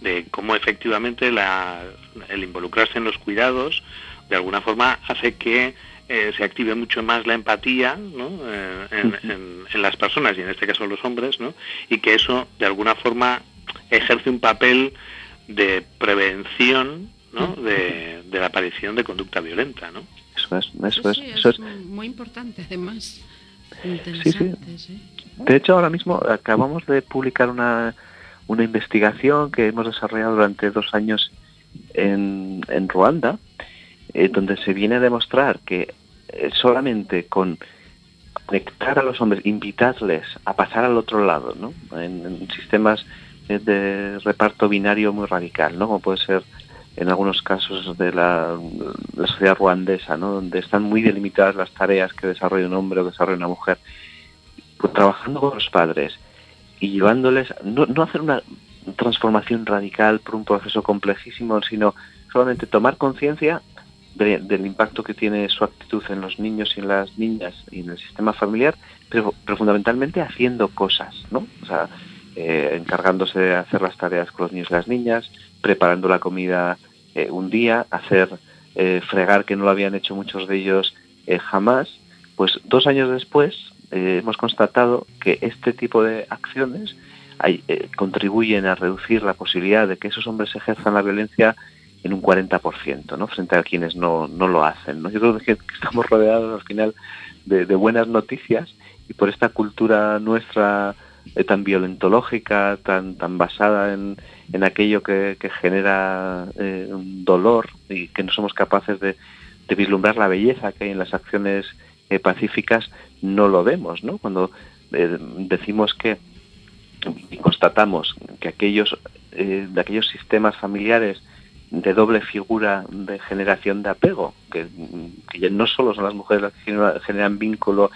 de cómo efectivamente la, el involucrarse en los cuidados de alguna forma hace que eh, se active mucho más la empatía ¿no? Eh, en, en- en las personas y en este caso los hombres ¿no? y que eso de alguna forma ejerce un papel de prevención ¿no? de, de la aparición de conducta violenta. ¿no? Eso es, eso Sí, es, sí, eso es es. muy importante además. Interesante, sí. De hecho, ahora mismo acabamos de publicar una, una investigación que hemos desarrollado durante dos años en, en Ruanda, eh, donde se viene a demostrar que solamente con conectar a los hombres, invitarles a pasar al otro lado, ¿no? En, sistemas eh, de reparto binario muy radical, ¿no? Como puede ser en algunos casos de la, la sociedad ruandesa, ¿no? Donde están muy delimitadas las tareas que desarrolla un hombre o desarrolla una mujer. Pues trabajando con los padres y llevándoles, no, no hacer una transformación radical por un proceso complejísimo, sino solamente tomar conciencia de- del impacto que tiene su actitud en los niños y en las niñas y en el sistema familiar, pero, fundamentalmente haciendo cosas, ¿no? O sea, eh, encargándose de hacer las tareas con los niños y las niñas, preparando la comida eh, un día, hacer eh, fregar que no lo habían hecho muchos de ellos jamás, pues dos años después hemos constatado que este tipo de acciones contribuyen a reducir la posibilidad de que esos hombres ejerzan la violencia en un 40%, ¿no? Frente a quienes no, no lo hacen, ¿no? Yo creo que estamos rodeados al final de, buenas noticias y por esta cultura nuestra eh, tan violentológica, tan, tan basada en, en aquello que, que genera eh, un dolor y que no somos capaces de, de vislumbrar la belleza que hay en las acciones eh, pacíficas, no lo vemos, ¿no? Cuando decimos que y constatamos que aquellos de aquellos sistemas familiares de doble figura de generación de apego, que, que ya no solo son las mujeres las que generan- vínculo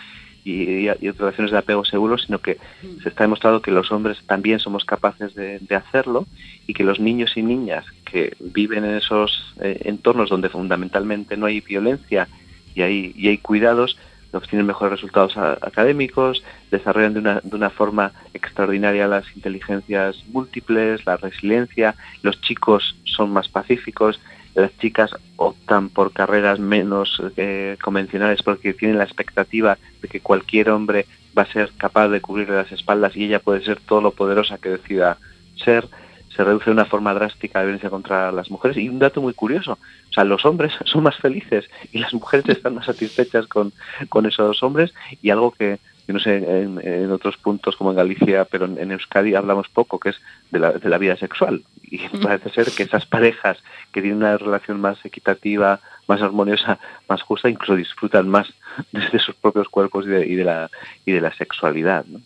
y, y, y relaciones de apego seguro, sino que se está demostrado que los hombres también somos capaces de, de hacerlo y que los niños y niñas que viven en esos eh, entornos donde fundamentalmente no hay violencia y hay, y hay cuidados, obtienen mejores resultados académicos, desarrollan de una, de una forma extraordinaria las inteligencias múltiples, la resiliencia, los chicos son más pacíficos, las chicas optan por carreras menos eh, convencionales porque tienen la expectativa de que cualquier hombre va a ser capaz de cubrirle las espaldas y ella puede ser todo lo poderosa que decida ser. Se reduce de una forma drástica la violencia contra las mujeres. Y un dato muy curioso, o sea, los hombres son más felices y las mujeres están más satisfechas con, con esos hombres y algo que, yo no sé, en, en otros puntos como en Galicia, pero en, en Euskadi hablamos poco, que es de la, de la vida sexual. Y parece ser que esas parejas que tienen una relación más equitativa, más armoniosa, más justa, incluso disfrutan más de sus propios cuerpos y de, y de la, y de la sexualidad. ¿no?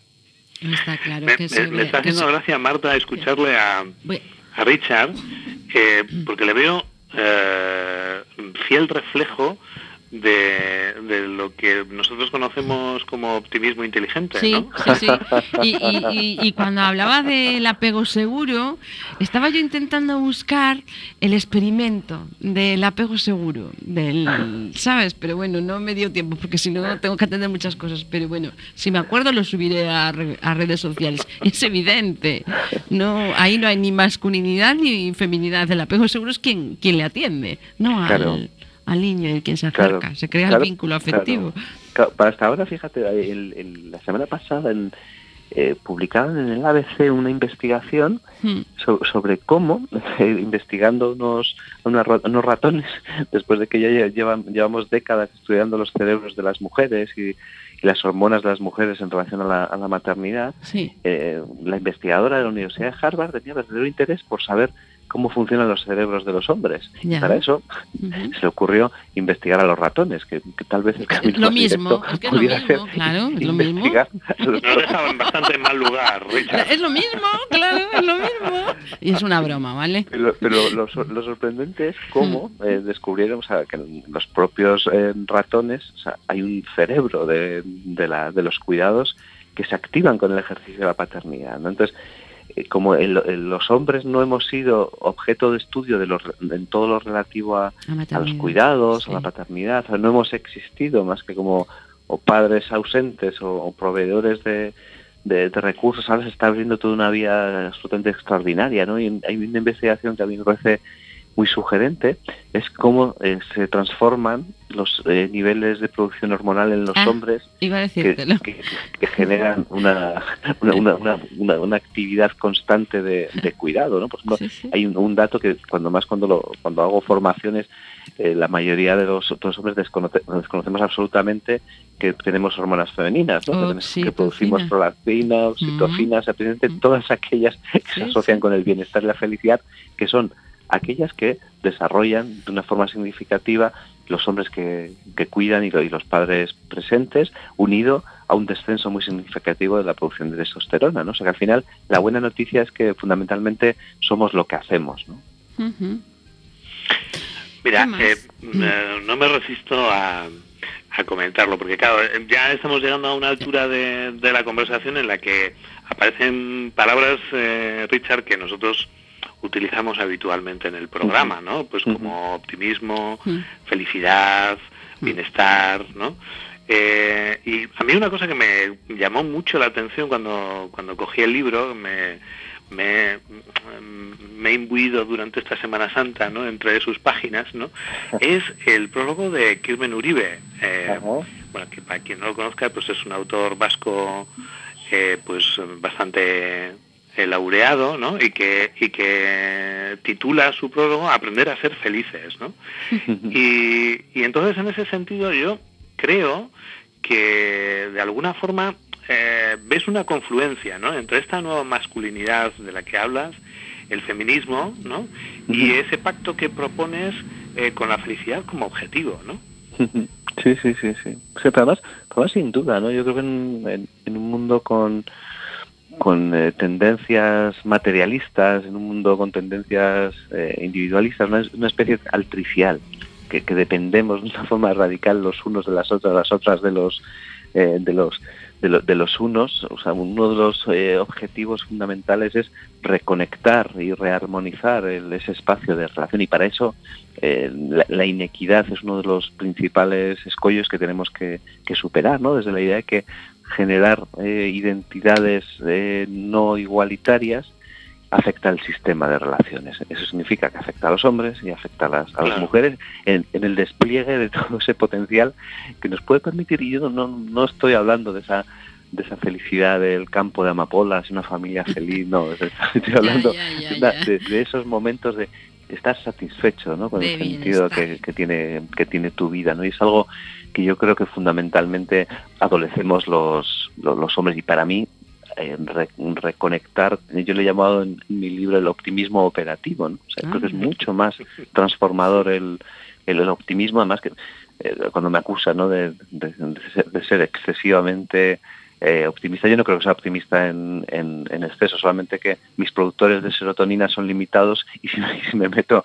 Está claro Me, que me- me está haciendo se- gracia, Marta, escucharle a, a Richard, eh, porque le veo eh, fiel reflejo de, de lo que nosotros conocemos como optimismo inteligente, Sí, ¿no? sí, sí. Y, y- y- y cuando hablaba del apego seguro, estaba yo intentando buscar el experimento del apego seguro, del, ¿sabes? Pero bueno, no me dio tiempo porque si no tengo que atender muchas cosas. Pero bueno, si me acuerdo lo subiré a, re- a redes sociales. Es evidente. No, ahí no hay ni masculinidad ni feminidad. El apego seguro es quien, quien le atiende, no al, Claro. al niño y quien se Claro, acerca. Se crea claro, el vínculo afectivo. claro. Hasta ahora, fíjate, el- el- la semana pasada en, eh, en el ABC una investigación Hmm. so- sobre cómo, eh, investigando unos, unos ratones, después de que ya lle- llevan, llevamos décadas estudiando los cerebros de las mujeres y, y las hormonas de las mujeres en relación a la, a la maternidad, Sí. eh, la investigadora de la Universidad de Harvard tenía verdadero interés por saber cómo funcionan los cerebros de los hombres. Para eso se le ocurrió investigar a los ratones, que, que tal vez el camino lo más mismo, directo es que es lo pudiera mismo, ser claro, es lo mismo. los Nos deja en bastante mal lugar, Richard. Es lo mismo, claro, es lo mismo. Y es una broma, ¿vale? Pero, pero lo, sor- lo sorprendente es cómo eh, descubrieron o sea, que en los propios eh, ratones o sea, hay un cerebro de, de, la- de los cuidados que se activan con el ejercicio de la paternidad. ¿no? Entonces, como el- los hombres no hemos sido objeto de estudio de los, en todo lo relativo a, los cuidados, sí. a la paternidad, o no hemos existido más que como o padres ausentes o, o proveedores de, de- de recursos, ahora se está abriendo toda una vía absolutamente extraordinaria, ¿no? Y hay una investigación que a mí me parece muy sugerente, es cómo eh, se transforman los eh, niveles de producción hormonal en los Ah, hombres Iba a que, que- que generan una, una, una, una- actividad constante de, de cuidado, ¿no? Por ejemplo, Sí, sí. hay un, un dato que cuando más cuando lo, cuando hago formaciones eh, la mayoría de los otros hombres desconoce- desconocemos absolutamente que tenemos hormonas femeninas, ¿no? Que producimos prolactina, oxitocina, o sea, precisamente todas aquellas que se asocian con el bienestar y la felicidad, que son aquellas que desarrollan de una forma significativa los hombres que, que cuidan y, lo- y los padres presentes, unido a un descenso muy significativo de la producción de testosterona, ¿no? O sea que al final la buena noticia es que fundamentalmente somos lo que hacemos, ¿no? Ujú. Mira, eh, eh, no me resisto a, a comentarlo, porque claro, eh, ya estamos llegando a una altura de, de la conversación en la que aparecen palabras, eh, Richard, que nosotros utilizamos habitualmente en el programa, ¿no? Pues como optimismo, felicidad, bienestar, ¿no? Eh, y a mí una cosa que me llamó mucho la atención cuando, cuando cogí el libro, me, me, me he imbuido durante esta Semana Santa, ¿no? Entre sus páginas, ¿no? Es el prólogo de Kirmen Uribe. Eh, bueno, que para quien no lo conozca, pues es un autor vasco, eh, pues bastante laureado, ¿no? Y que, y que titula su prólogo Aprender a ser felices, ¿no? y, y entonces en ese sentido yo creo que de alguna forma eh, ves una confluencia ¿no? entre esta nueva masculinidad de la que hablas, el feminismo, ¿no? y ese pacto que propones eh, con la felicidad como objetivo, ¿no? Sí, sí, sí, sí. Además, además sin duda, ¿no? Yo creo que en, en- en un mundo con con eh, tendencias materialistas, en un mundo con tendencias eh, individualistas, una, una especie altricial, que, dependemos de una forma radical los unos de las otras, las otras de los eh, de los de, lo- de los unos, o sea, uno de los eh, objetivos fundamentales es reconectar y rearmonizar ese espacio de relación y para eso eh, la, la inequidad es uno de los principales escollos que tenemos que, que superar, ¿no? Desde la idea de que generar eh, identidades eh, no igualitarias afecta al sistema de relaciones. Eso significa que afecta a los hombres y afecta a las, a las mujeres en, en el despliegue de todo ese potencial que nos puede permitir, y yo no, no estoy hablando de esa de esa felicidad del campo de amapolas, una familia feliz, no, estoy hablando ya, ya, de una- ya. de, de esos momentos de estar satisfecho ¿no? con De el sentido que tiene que tiene tu vida no y es algo que yo creo que fundamentalmente adolecemos los, los, los hombres y para mí eh, re- reconectar yo le he llamado en mi libro el optimismo operativo ¿no? O sea, creo que es Ah. mucho más transformador el, el, el optimismo además que eh, cuando me acusan ¿no? de, de- de ser, de ser excesivamente eh, optimista. Yo no creo que sea optimista en, en, en exceso, solamente que mis productores de serotonina son limitados y si, me- si me meto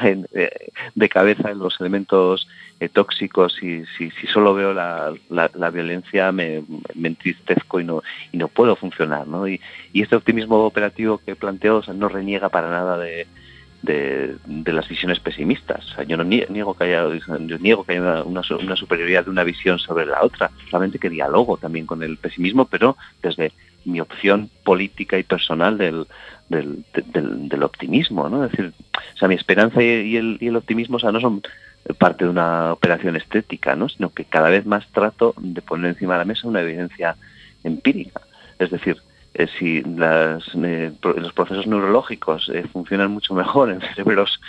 en, eh, de cabeza en los elementos eh, tóxicos si, si solo veo la, la, violencia me, me entristezco y no, y no puedo funcionar. ¿no? Y, y este optimismo operativo que planteo o no reniega para nada de, de, las visiones pesimistas. Yo no nie- niego que haya, yo niego que haya una, una su- una superioridad de una visión sobre la otra, solamente que dialogo también con el pesimismo, pero desde mi opción política y personal del, del, de- del, del optimismo, ¿no? Es decir, o sea, mi esperanza y, y el, y el optimismo, o sea, no son parte de una operación estética, ¿no? Sino que cada vez más trato de poner encima de la mesa una evidencia empírica. Es decir, eh, si eh, los procesos neurológicos eh, funcionan mucho mejor en cerebros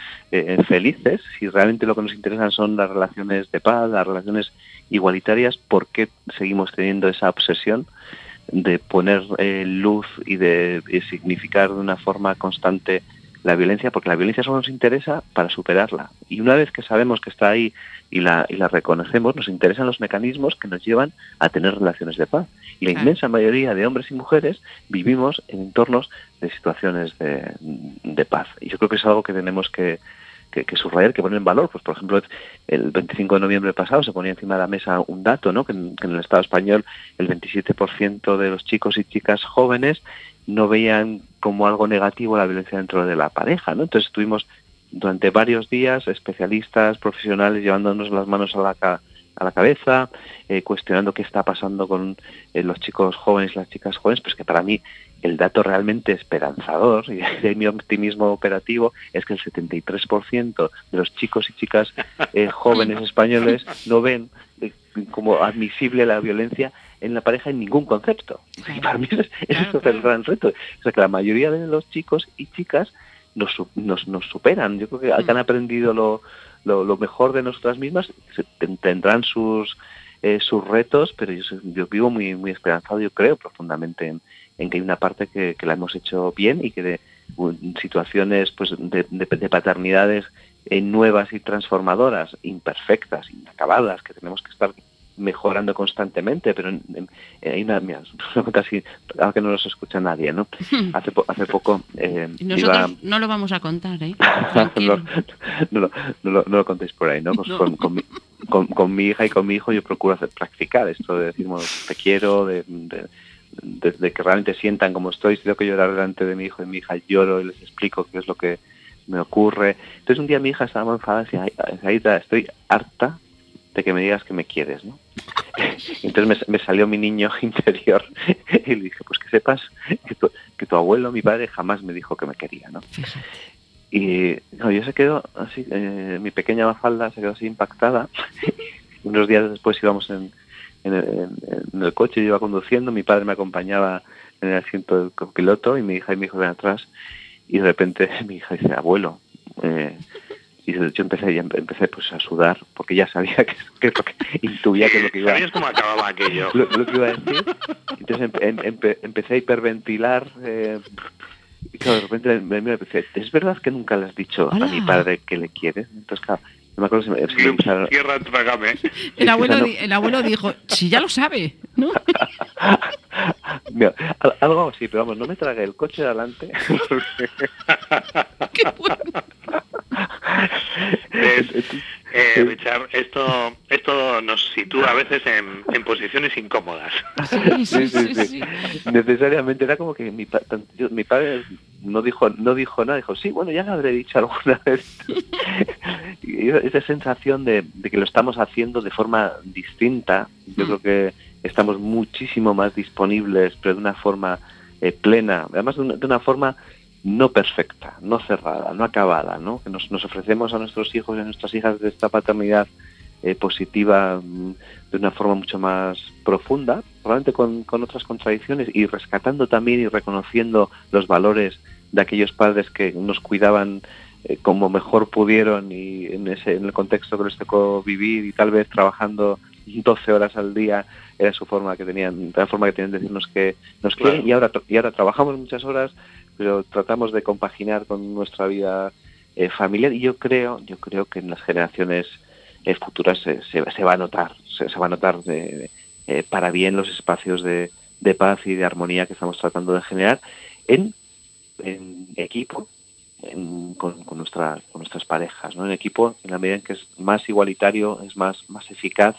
felices, si realmente lo que nos interesan son las relaciones de paz, las relaciones igualitarias, ¿por qué seguimos teniendo esa obsesión de poner luz y de significar de una forma constante la violencia? Porque la violencia solo nos interesa para superarla. Y una vez que sabemos que está ahí y la, y la reconocemos, nos interesan los mecanismos que nos llevan a tener relaciones de paz. Y la inmensa mayoría de hombres y mujeres vivimos en entornos de situaciones de, de paz. Y yo creo que es algo que tenemos que, que, que subrayar, que poner en valor. Pues, por ejemplo, el 25 de noviembre pasado se ponía encima de la mesa un dato, ¿no? que, en, que en el Estado español el 27% de los chicos y chicas jóvenes no veían como algo negativo la violencia dentro de la pareja. ¿no? Entonces estuvimos durante varios días especialistas, profesionales, llevándonos las manos a la, ca- a la cabeza, eh, cuestionando qué está pasando con eh, los chicos jóvenes y las chicas jóvenes, pues que para mí el dato realmente esperanzador y de mi optimismo operativo es que el 73% de los chicos y chicas eh, jóvenes españoles no ven como admisible la violencia en la pareja en ningún concepto. Y para mí ese Claro, es el gran reto. O sea, que la mayoría de los chicos y chicas nos, nos, nos superan. Yo creo que Mm. han aprendido lo, lo, lo mejor de nosotras mismas, tendrán sus eh, sus retos, pero yo, yo vivo muy muy esperanzado, yo creo profundamente en, en que hay una parte que, que la hemos hecho bien y que de situaciones pues de, de- de paternidades eh, nuevas y transformadoras, imperfectas, inacabadas, que tenemos que estar mejorando constantemente, pero en- en- hay una, mira, algo que no nos escucha nadie, ¿no? Hace, po- hace poco eh, iba- no lo vamos a contar, ¿eh? no, no, lo- no lo- no lo contéis por ahí, ¿no? Pues. Con, con mi, con- con mi hija y con mi hijo yo procuro hacer practicar esto de decir, bueno, te quiero, de, de- de- de que realmente sientan como estoy. Si tengo que llorar delante de mi hijo y mi hija lloro y les explico qué es lo que me ocurre. Entonces un día mi hija estaba enfadada y decía, "Ay, Aida, estoy harta de que me digas que me quieres, ¿no? Entonces me, me salió mi niño interior y le dije, pues que sepas que tu, que tu abuelo, mi padre, jamás me dijo que me quería, ¿no? Fíjate. Y no, yo se quedó así, eh, mi pequeña Mafalda se quedó así impactada. Unos días después íbamos en, en, el, en- en el coche, yo iba conduciendo, mi padre me acompañaba en el asiento del copiloto y mi hija y mi hijo ven atrás y de repente mi hija dice, abuelo, eh, y yo empecé, ya empecé pues a sudar porque ya sabía que, que que intuía que lo que iba, ¿Sabías cómo acababa aquello? lo, lo que iba a decir. Entonces em- em- empe- empecé a hiperventilar. eh, y claro, de repente me mira y me dice, ¿es verdad que nunca le has dicho Hola. a mi padre que le quieres? Entonces, claro, no me acuerdo si me, si me empezaron- Tierra, trágame. El abuelo, el abuelo dijo, si ya lo sabe, ¿no? Mira, al- algo así, pero vamos, no me tragué el coche de adelante. Qué bueno. Es- eh, Richard, esto, esto nos sitúa a veces en, en posiciones incómodas. Sí, sí, Sí, sí, sí, sí. sí. Necesariamente era como que mi, pa- yo- mi padre no dijo no dijo nada, dijo, sí, bueno, ya lo habré dicho alguna vez. y esa sensación de, de que lo estamos haciendo de forma distinta, yo Mm. creo que estamos muchísimo más disponibles, pero de una forma eh, plena, además de una, de una forma no perfecta, no cerrada, no acabada, ¿no? Que nos, nos ofrecemos a nuestros hijos y a nuestras hijas de esta paternidad eh, positiva mm, de una forma mucho más profunda, probablemente con, con otras contradicciones y rescatando también y reconociendo los valores de aquellos padres que nos cuidaban eh, como mejor pudieron y en, ese, en el contexto que les tocó vivir y tal vez trabajando 12 horas al día era su forma que tenían, la forma que tenían de decirnos que nos Claro. quieren y ahora y ahora trabajamos muchas horas, pero tratamos de compaginar con nuestra vida eh, familiar y yo creo, yo creo que en las generaciones eh, futuras se, va a notar, se, va a notar eh, para bien los espacios de, paz y de armonía que estamos tratando de generar en, equipo con nuestras parejas, ¿no? En equipo, en la medida en que es más igualitario, es más, más eficaz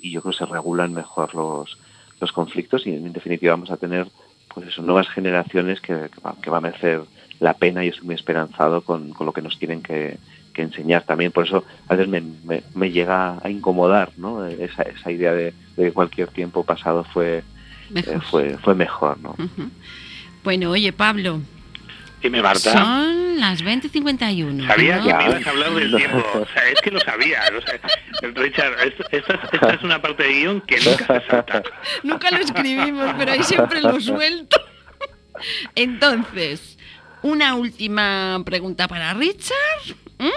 y yo creo que se regulan mejor los, los conflictos y en definitiva vamos a tener pues eso, nuevas generaciones que, que, va, a merecer la pena y estoy muy esperanzado con, con lo que nos tienen que, que enseñar también. Por eso a veces me, me- me llega a incomodar ¿no? esa, esa idea de, de que cualquier tiempo pasado fue, eh, Mejor. fue, fue mejor. ¿no? Bueno, oye, Pablo, Dime, Marta. son las 20.51. Sabía ¿no? que me ibas a hablar del tiempo. O sea, es que lo sabía. o sea, Richard, esto- esta, es- esta es una parte de guion que nunca se salta. Nunca lo escribimos, pero ahí siempre lo suelto. Entonces, una última pregunta para Richard. ¿m?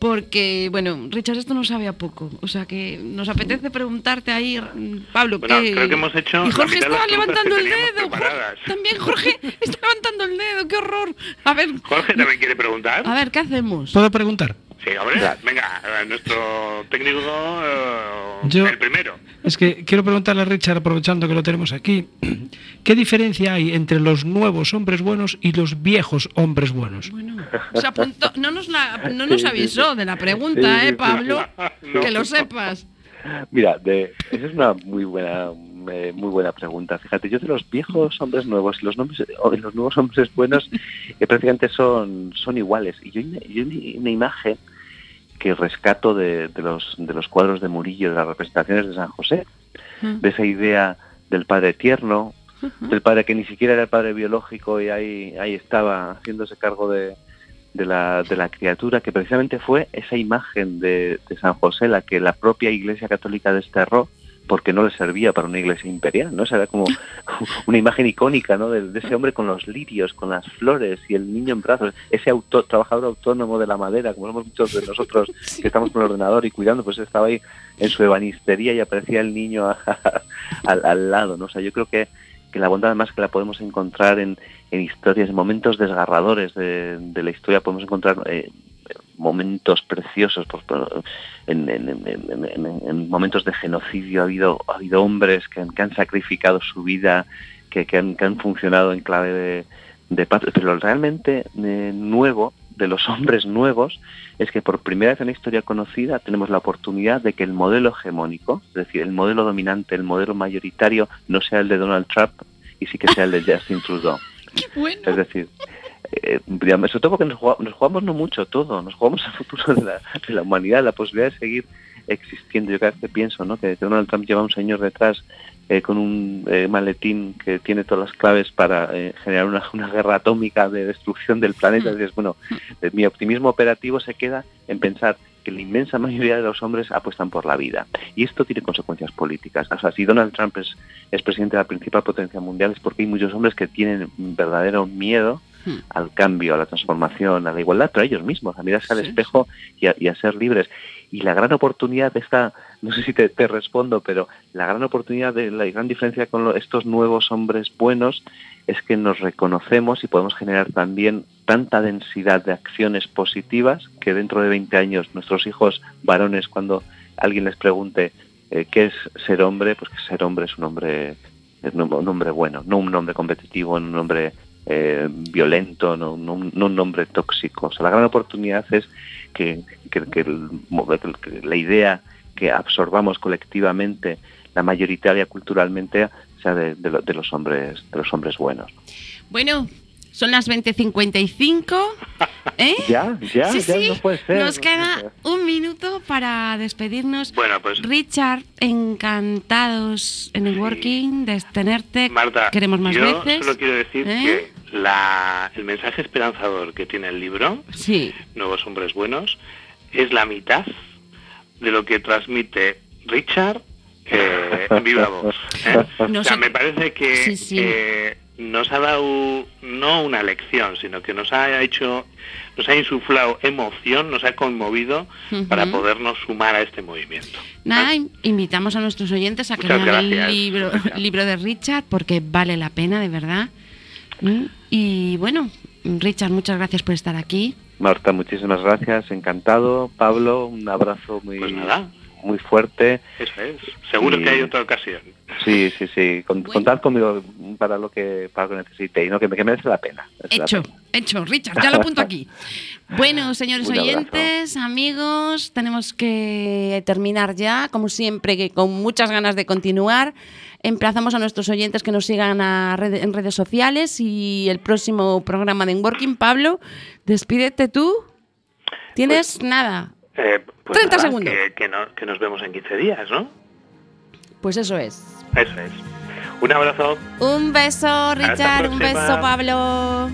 Porque, bueno, Richard esto no sabe a poco. O sea que nos apetece preguntarte ahí, Pablo, Bueno, ¿qué? creo que hemos hecho Y Jorge estaba levantando el dedo. Preparadas. también Jorge está levantando el dedo, qué horror. A ver, Jorge también quiere preguntar. a ver, ¿qué hacemos? ¿Puedo preguntar? Sí, hombre, venga, eh, nuestro técnico, eh, Yo- el primero. Es que quiero preguntarle a Richard, aprovechando que lo tenemos aquí, ¿qué diferencia hay entre los nuevos hombres buenos y los viejos hombres buenos? Bueno, se apuntó, no nos, la, no nos avisó de la pregunta, ¿eh. Pablo? No. Que lo sepas. Mira, de, esa es una muy buena eh, muy buena pregunta. Fíjate, yo de los viejos hombres nuevos y los, nombres, o los nuevos hombres buenos eh, prácticamente son, son iguales. Y yo, yo una imagen que rescato de, de los, de los cuadros de Murillo, de las representaciones de San José, de esa idea del padre tierno, del padre que ni siquiera era el padre biológico y ahí, ahí estaba haciéndose cargo de, de, la, de la criatura, que precisamente fue esa imagen de, de San José la que la propia Iglesia Católica desterró porque no le servía para una iglesia imperial, ¿no? O sea, era como una imagen icónica, ¿no? De, de ese hombre con los lirios, con las flores y el niño en brazos, ese auto, trabajador autónomo de la madera, como somos muchos de nosotros que estamos con el ordenador y cuidando, pues estaba ahí en su ebanistería y aparecía el niño a- al, al lado, ¿no? O sea, yo creo que, que la bondad además que la podemos encontrar en, en historias, en momentos desgarradores de, de la historia, podemos encontrar eh, momentos preciosos, pues, en, en- en- en- en- en momentos de genocidio ha habido, ha habido hombres que han, que han sacrificado su vida, que, que han, que han funcionado en clave de, de paz, pero realmente eh, nuevo de los hombres nuevos es que por primera vez en la historia conocida tenemos la oportunidad de que el modelo hegemónico, es decir, el modelo dominante, el modelo mayoritario, no sea el de Donald Trump y sí que sea el de Justin Trudeau. ¡Qué bueno! Es decir, eh, digamos, sobre todo porque nos jugamos, nos jugamos no mucho todo, nos jugamos el futuro de la, de la humanidad, la posibilidad de seguir existiendo. Yo cada vez que pienso ¿no? que Donald Trump lleva un señor detrás eh, con un eh, maletín que tiene todas las claves para eh, generar una, una guerra atómica de destrucción del planeta. Mm. Dices, bueno, mi optimismo operativo se queda en pensar que la inmensa mayoría de los hombres apuestan por la vida. Y esto tiene consecuencias políticas. O sea, si Donald Trump es, es presidente de la principal potencia mundial es porque hay muchos hombres que tienen verdadero miedo Hmm. al cambio, a la transformación, a la igualdad, pero a ellos mismos, a mirarse al Sí. espejo y a, y a ser libres. Y la gran oportunidad de esta, no sé si te, te respondo, pero la gran oportunidad de la gran diferencia con lo- estos nuevos hombres buenos es que nos reconocemos y podemos generar también tanta densidad de acciones positivas que dentro de 20 años nuestros hijos varones, cuando alguien les pregunte eh, qué es ser hombre, pues que ser hombre es un hombre, es un hombre bueno, no un hombre competitivo, un hombre eh, violento, no, no un- no un hombre tóxico. O sea, la gran oportunidad es que, que- que el mo- que la idea que absorbamos colectivamente, la mayoritaria culturalmente, sea de, de lo- de los hombres, de los hombres buenos. Bueno, son las 20.55. ¿Eh? Ya, ya, sí, ya sí. no puede ser. Nos queda un minuto para despedirnos. Bueno, pues Richard, encantados en el working de tenerte. Marta, Queremos más yo veces. solo quiero decir ¿Eh? que la, el mensaje esperanzador que tiene el libro, Sí, Nuevos Hombres Buenos, es la mitad de lo que transmite Richard eh, en viva voz. ¿eh? No o sea, sé- me parece que Sí, sí. eh, nos ha dado no una lección, sino que nos ha hecho, nos ha insuflado emoción, nos ha conmovido para podernos sumar a este movimiento. nada, in- invitamos a nuestros oyentes a que lean el libro, libro de Richard porque vale la pena, de verdad. Y bueno, Richard, muchas gracias por estar aquí. Marta, muchísimas gracias, encantado. Pablo, un abrazo muy, Pues nada, muy fuerte. eso es. Seguro Y- que hay otra ocasión. Sí, sí, sí. Con- Bueno. Contad conmigo para lo que para lo que necesite y no que, me- que merece la pena. merece la Hecho, pena. hecho, Richard, ya lo apunto aquí. Bueno, señores Un abrazo. oyentes, amigos, tenemos que terminar ya, como siempre, que con muchas ganas de continuar. Emplazamos a nuestros oyentes que nos sigan a red- en redes sociales y el próximo programa de Working, Pablo, despídete tú. Tienes nada. Eh, pues 30 nada, segundos. Que, que no- que nos vemos en 15 días, ¿no? Pues eso es. Eso es. Un abrazo. Un beso, Richard, un beso, Pablo.